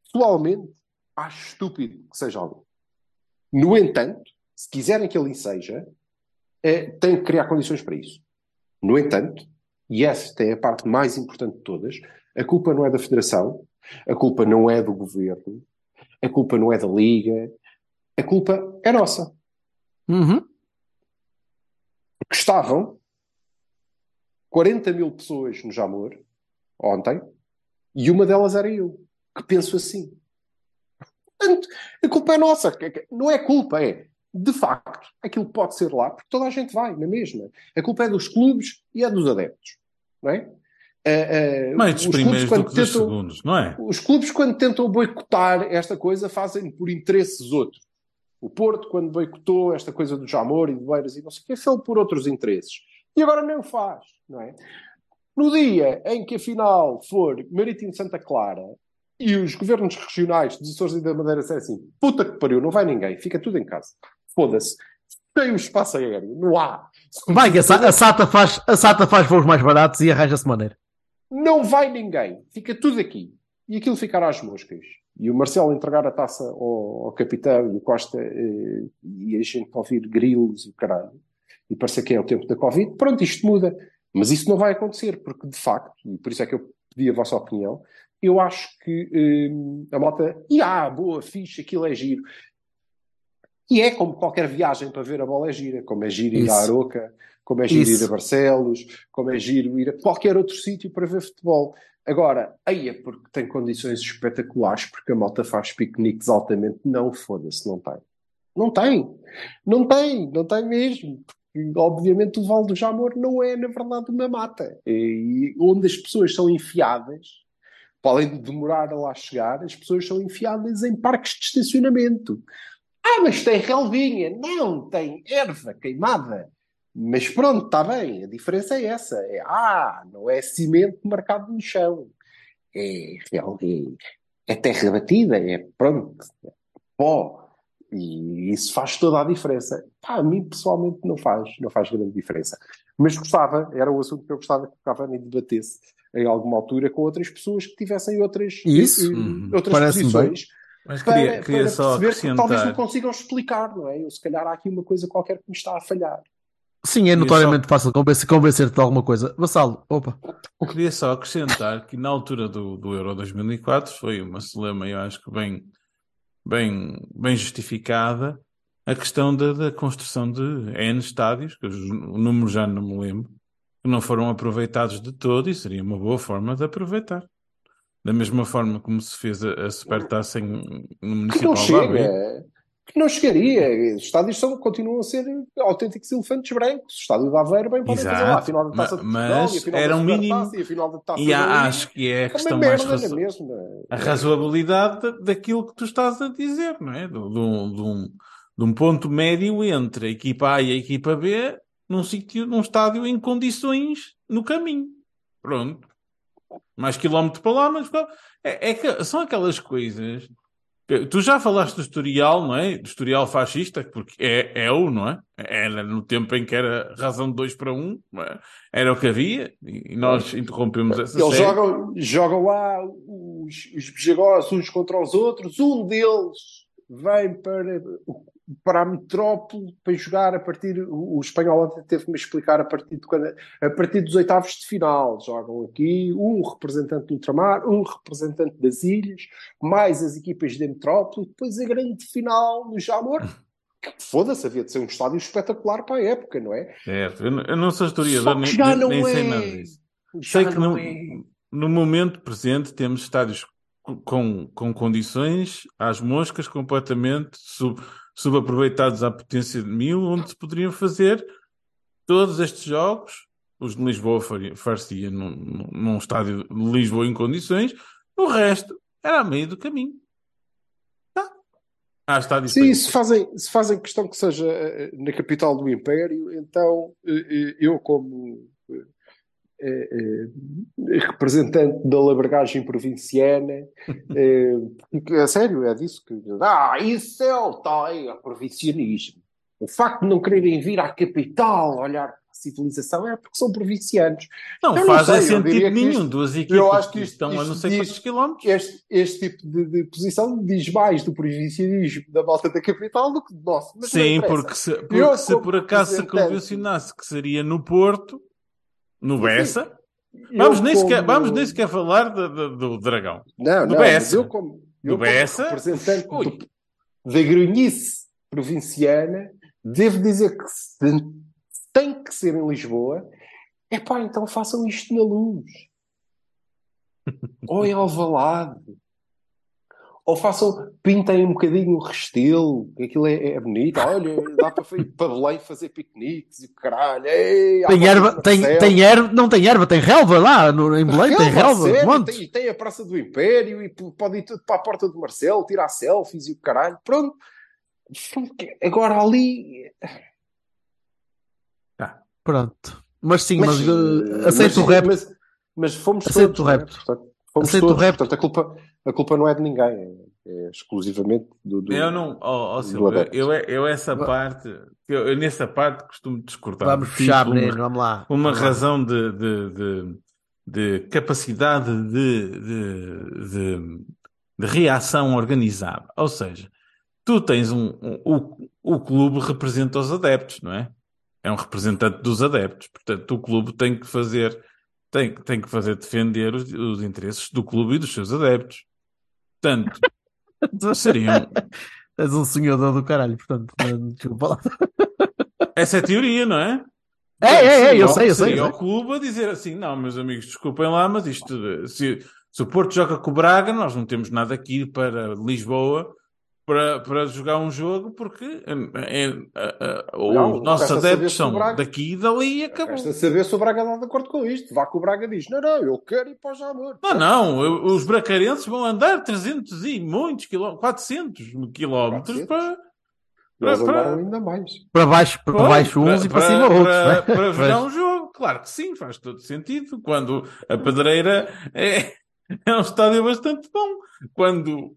Speaker 3: pessoalmente, acho estúpido que seja algum. No entanto, se quiserem que ele seja, é, tem que criar condições para isso. No entanto, e esta é a parte mais importante de todas, a culpa não é da Federação, a culpa não é do Governo, a culpa não é da Liga, a culpa é nossa.
Speaker 1: Uhum.
Speaker 3: que estavam 40 mil pessoas no Jamor ontem e uma delas era eu, que penso assim. Portanto, a culpa é nossa. Não é culpa, é de facto aquilo pode ser lá, porque toda a gente vai na mesma. A culpa é dos clubes e é dos adeptos, não é?
Speaker 2: Mais dos
Speaker 3: os clubes,
Speaker 2: primeiros do que dos
Speaker 3: tentam-
Speaker 2: segundos, não é?
Speaker 3: os clubes, quando tentam boicotar esta coisa, fazem por interesses outros. O Porto, quando boicotou esta coisa do Jamor e do Beiras e não sei o que, fez por outros interesses. E agora nem o faz, não é? No dia em que, afinal, for Marítimo Santa Clara e os governos regionais dos Açores e da Madeira disserem assim, puta que pariu, não vai ninguém, fica tudo em casa. Foda-se. Tem o espaço aéreo, não há.
Speaker 1: Vai, a, a SATA faz, a SATA faz voos mais baratos e arranja-se maneira.
Speaker 3: Não vai ninguém. Fica tudo aqui. E aquilo ficará às moscas. E o Marcelo entregar a taça ao, ao capitão e o Costa eh, e a gente ouvir grilos e o caralho. e parecer que é o tempo da Covid, pronto, isto muda. Mas isso não vai acontecer, porque de facto, e por isso é que eu pedi a vossa opinião, eu acho que hum, a malta, e ah, boa, fixe, aquilo é giro. E é como qualquer viagem para ver a bola é gira, como é giro ir
Speaker 1: Isso.
Speaker 3: à Aroca, como é giro
Speaker 1: Isso.
Speaker 3: ir a Barcelos, como é giro ir a qualquer outro sítio para ver futebol. Agora, aí é porque tem condições espetaculares, porque a malta faz piqueniques altamente. Não, foda-se, não tem. Não tem. Não tem, não tem mesmo. Porque, obviamente, o Val do Jamor não é, na verdade, uma mata. E onde as pessoas são enfiadas, para além de demorar a lá chegar, as pessoas são enfiadas em parques de estacionamento. Ah, mas tem relvinha. Não, tem erva queimada. Mas pronto, está bem. A diferença é essa. É, ah, não é cimento marcado no chão. É, relvinha. é terra batida. É pronto. É pó. E isso faz toda a diferença. Pá, a mim, pessoalmente, não faz. Não faz grande diferença. Mas gostava, era o assunto que eu gostava que o Cavani debatesse em alguma altura com outras pessoas que tivessem outras,
Speaker 1: Isso.
Speaker 2: Uhum.
Speaker 3: outras
Speaker 1: Parece-me
Speaker 3: posições
Speaker 2: Mas
Speaker 3: para,
Speaker 2: queria, queria
Speaker 3: para
Speaker 2: só
Speaker 3: perceber que talvez não
Speaker 2: acrescentar.
Speaker 3: consigam explicar, não é? Ou se calhar há aqui uma coisa qualquer que me está a falhar.
Speaker 1: Sim, é notoriamente fácil convencer- convencer-te de alguma coisa. Vassalo, opa.
Speaker 2: Queria só acrescentar que na altura do, do Euro 2004 foi uma celema, eu acho que bem, bem, bem justificada, a questão da, da construção de N estádios, que o número já não me lembro, que não foram aproveitados de todo e seria uma boa forma de aproveitar. Da mesma forma como se fez a, a Supertaça no
Speaker 3: Que não
Speaker 2: Municipal de Aveiro.
Speaker 3: chega. Que não chegaria. Os estádios são, continuam a ser autênticos elefantes brancos. O estádio de Aveiro bem podem fazer lá a final da Taça de Portugal,
Speaker 2: mas
Speaker 3: e a final
Speaker 2: era
Speaker 3: da
Speaker 2: um mínimo.
Speaker 3: e a final da Taça
Speaker 2: E
Speaker 3: da
Speaker 2: há- acho que é a
Speaker 3: É
Speaker 2: questão mais
Speaker 3: é
Speaker 2: razo-
Speaker 3: mesmo?
Speaker 2: a razoabilidade da- daquilo que tu estás a dizer, não é? De, de um, de um- de um ponto médio entre a equipa A e a equipa B num sítio, num estádio em condições no caminho. Pronto. Mais quilómetro para lá, mas é, é que são aquelas coisas. Que- Tu já falaste do historial, não é? Do historial fascista, porque é, é o, não é? Era no tempo em que era razão de dois para um, é? era o que havia, e nós interrompemos essa
Speaker 3: Eles
Speaker 2: série.
Speaker 3: jogam, jogam lá os, os uns contra os outros. Um deles vem para, para a metrópole para jogar a partir. O, o espanhol ontem teve-me explicar a partir, de quando, a partir dos oitavos de final. Jogam aqui um representante do ultramar, um representante das ilhas, mais as equipas da metrópole, depois a grande final no Jamor. Foda-se, havia de ser um estádio espetacular para a época, não é?
Speaker 2: Certo, eu não, eu não sou historiador, nem,
Speaker 3: já não
Speaker 2: nem sei
Speaker 3: é.
Speaker 2: nada disso.
Speaker 3: Já
Speaker 2: Sei que
Speaker 3: não
Speaker 2: no,
Speaker 3: é.
Speaker 2: no momento presente temos estádios co- com, com condições às moscas completamente sub, subaproveitados à potência de mil, onde se poderiam fazer todos estes jogos. Os de Lisboa faria- num, num- estádio de Lisboa em condições, o resto era a meio do caminho. Tá. Estádios para
Speaker 3: Sim, se fazem, se fazem questão que seja eh, na capital do Império, então eh, eh, eu, como eh, eh, representante da labergagem provinciana, eh, a sério, é disso que. Ah, isso é o tal é o provincianismo. O facto de não quererem vir à capital olhar para a civilização é porque são provincianos.
Speaker 2: Não
Speaker 3: Eu não
Speaker 2: faz
Speaker 3: sei, eu
Speaker 2: sentido nenhum.
Speaker 3: isto-
Speaker 2: Duas equipas
Speaker 3: acho que isto-
Speaker 2: estão a não
Speaker 3: isto
Speaker 2: sei
Speaker 3: diz-
Speaker 2: quantos quilómetros.
Speaker 3: Este, este tipo de, de posição diz mais do provincianismo da malta da capital do que do nosso.
Speaker 2: Sim, porque se, porque
Speaker 3: Eu,
Speaker 2: se por acaso se convencionasse que seria no Porto, no Bessa, vamos, nem
Speaker 3: como-
Speaker 2: sequer, vamos nem sequer falar do, do- do Dragão.
Speaker 3: Não,
Speaker 2: do
Speaker 3: não,
Speaker 2: Bessa.
Speaker 3: eu como, eu
Speaker 2: Do
Speaker 3: como
Speaker 2: Bessa?
Speaker 3: representante
Speaker 2: Ui.
Speaker 3: do- da grunhice provinciana, devo dizer que se tem que ser em Lisboa, é pá, então façam isto na luz. Ou em Alvalade. Ou façam, pintem um bocadinho o Restelo, que aquilo é, é bonito. Olha, dá para para Belém fazer piqueniques e o caralho. Ei,
Speaker 1: Tem erva, tem, tem erva, não tem erva, tem relva lá no, em Belém, tem relva,
Speaker 3: sério, tem, tem a Praça do Império e pode ir tudo para a porta do Marcelo, tirar selfies e o caralho. Pronto. Agora ali.
Speaker 1: Pronto. Mas sim, mas,
Speaker 3: Mas, eh,
Speaker 1: aceito
Speaker 3: mas-
Speaker 1: o rap.
Speaker 3: Mas, mas fomos
Speaker 1: Aceito
Speaker 3: todos.
Speaker 1: o repto.
Speaker 3: Portanto, fomos
Speaker 1: Aceito o
Speaker 3: todos.
Speaker 1: repto.
Speaker 3: Portanto, a culpa, a culpa não é de ninguém. É, é exclusivamente do. do-
Speaker 2: Eu não, ó ó,
Speaker 3: do
Speaker 2: eu, eu essa parte, eu, eu nessa parte costumo discordar.
Speaker 1: Vamos fechar,
Speaker 2: uma-
Speaker 1: vamos lá.
Speaker 2: uma
Speaker 1: Vamos lá.
Speaker 2: razão de, de, de, de capacidade de, de, de, de reação organizada. Ou seja, tu tens um, um- o, o clube representa os adeptos, não é? é um representante dos adeptos. Portanto, o clube tem que fazer, tem, tem que fazer defender os, os interesses do clube e dos seus adeptos. Portanto, seriam.
Speaker 1: És um sonhador do caralho, portanto, não- desculpa lá.
Speaker 2: Essa é a teoria, não é?
Speaker 1: É, é, é, eu sei, eu sei.
Speaker 2: seria o clube a dizer assim: não, meus amigos, desculpem lá, mas isto, se, se o Porto joga com o Braga, nós não temos nada aqui para Lisboa para, para jogar um jogo, porque é, é, é,
Speaker 3: Não,
Speaker 2: os nossos adeptos
Speaker 3: o
Speaker 2: são
Speaker 3: Braga-
Speaker 2: daqui e dali e acabou.
Speaker 3: Resta saber se o Braga está de acordo com isto. Vá que o Braga diz: não, não, eu quero ir para o Jamor.
Speaker 2: Não, não, eu- os bracarenses vão andar 300 e muitos quilómetros, 400 quilómetros
Speaker 3: 400?
Speaker 2: para, para-
Speaker 3: andaram ainda mais.
Speaker 1: Para baixo, para baixo uns e para, cima outros.
Speaker 2: para,
Speaker 1: né?
Speaker 2: para jogar
Speaker 1: Pois.
Speaker 2: um jogo. Claro que sim, faz todo sentido. Quando a Pedreira é, é um estádio bastante bom. Quando o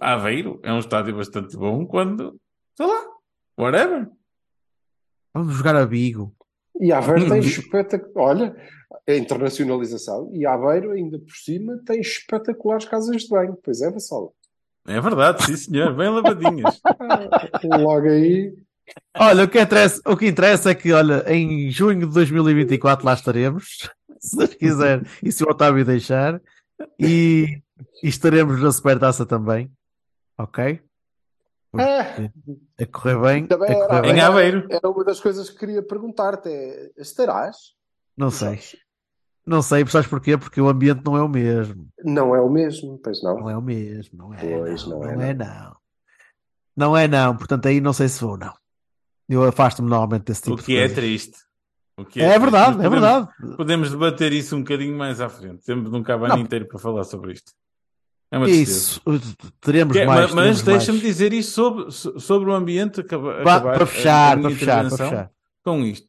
Speaker 2: Aveiro é um estádio bastante bom. Quando, sei lá, whatever.
Speaker 1: Vamos jogar a Bigo.
Speaker 3: E Aveiro tem espetacular. Olha, a internacionalização. E Aveiro, ainda por cima, tem espetaculares casas de banho. Pois é, Vassola.
Speaker 2: É verdade, sim senhor, bem lavadinhas.
Speaker 3: Logo aí.
Speaker 1: Olha, o que, interessa, o que interessa é que, olha, em junho de 2024 lá estaremos, se Deus quiser, e se o Otávio deixar, e, e estaremos na Supertaça também, ok?
Speaker 3: Ah,
Speaker 1: A correr bem, a
Speaker 3: também
Speaker 1: correr
Speaker 3: era,
Speaker 2: Em
Speaker 1: bem.
Speaker 2: Aveiro.
Speaker 3: era uma das coisas que queria perguntar-te. É, estarás?
Speaker 1: Não sei, não sei, sabes porquê? Porque o ambiente não é o mesmo,
Speaker 3: Não é o mesmo, pois não.
Speaker 1: não é o mesmo, não é,
Speaker 3: Pois,
Speaker 1: não,
Speaker 3: não é,
Speaker 1: não é não. Não é não, portanto aí não sei se vou, não. Eu afasto-me normalmente desse tipo
Speaker 2: O
Speaker 1: de
Speaker 2: que é
Speaker 1: coisas.
Speaker 2: triste. O que
Speaker 1: É
Speaker 2: triste.
Speaker 1: verdade,
Speaker 2: Mas
Speaker 1: é
Speaker 2: podemos-
Speaker 1: verdade.
Speaker 2: Podemos debater isso um bocadinho mais à frente. Temos um cabane
Speaker 1: Não.
Speaker 2: inteiro para falar sobre isto. É uma.
Speaker 1: Isso, teremos
Speaker 2: Que é-
Speaker 1: mais.
Speaker 2: mas deixa-me dizer isso sobre, so- sobre o ambiente. Acaba,
Speaker 1: Pa-
Speaker 2: acabar
Speaker 1: para
Speaker 2: a-
Speaker 1: fechar, para fechar, para fechar.
Speaker 2: com isto.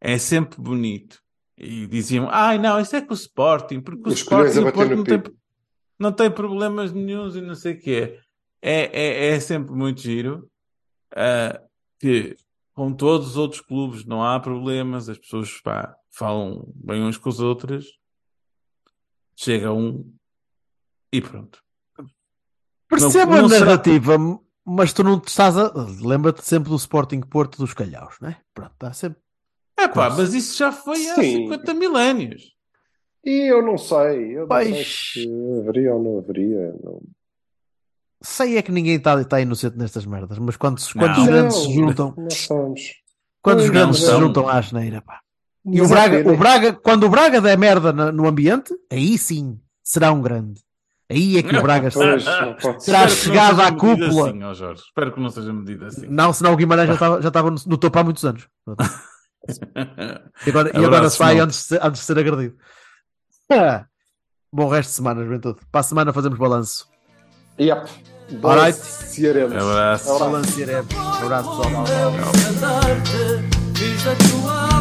Speaker 2: É sempre bonito. E diziam, ai não, isso é com o Sporting, porque o
Speaker 3: Os
Speaker 2: Sporting o Porto não tem, não tem problemas nenhuns e não sei o que é. É, é sempre muito giro ah, que com todos os outros clubes não há problemas, as pessoas pá, falam bem uns com os outros, chega um e pronto.
Speaker 1: Percebo
Speaker 2: Não- não
Speaker 1: a
Speaker 2: será-
Speaker 1: narrativa, mas tu não te estás a. Lembra-te sempre do Sporting Porto dos Calhaus, não é? Pronto, está sempre.
Speaker 2: É pá, mas isso já foi há
Speaker 3: Sim.
Speaker 2: 50 milénios.
Speaker 3: E eu não sei. Eu não sei
Speaker 1: Pois.
Speaker 3: se haveria ou não haveria. Não.
Speaker 1: Sei é que ninguém está está inocente nestas merdas, mas quando, quando os grandes se juntam, quando os grandes se juntam à asneira, pá. E o
Speaker 3: é
Speaker 1: Braga,
Speaker 3: pena.
Speaker 1: o Braga, quando o Braga der merda no ambiente, aí sim será um grande. Aí é que o Braga
Speaker 3: Pois, não
Speaker 1: chegado à cúpula.
Speaker 2: Assim, ó Jorge. Espero que não seja medida assim.
Speaker 1: Não, senão o Guimarães já estava, já estava no, no topo há muitos anos. E agora, e agora sai antes de, ser, antes de ser agredido. Ah. Bom resto de semana, juventude. Para a semana fazemos balanço.
Speaker 3: Yep. Balancearemos.
Speaker 2: Abraço.
Speaker 3: Abraço.
Speaker 1: Balancearemos. Abraço, pessoal.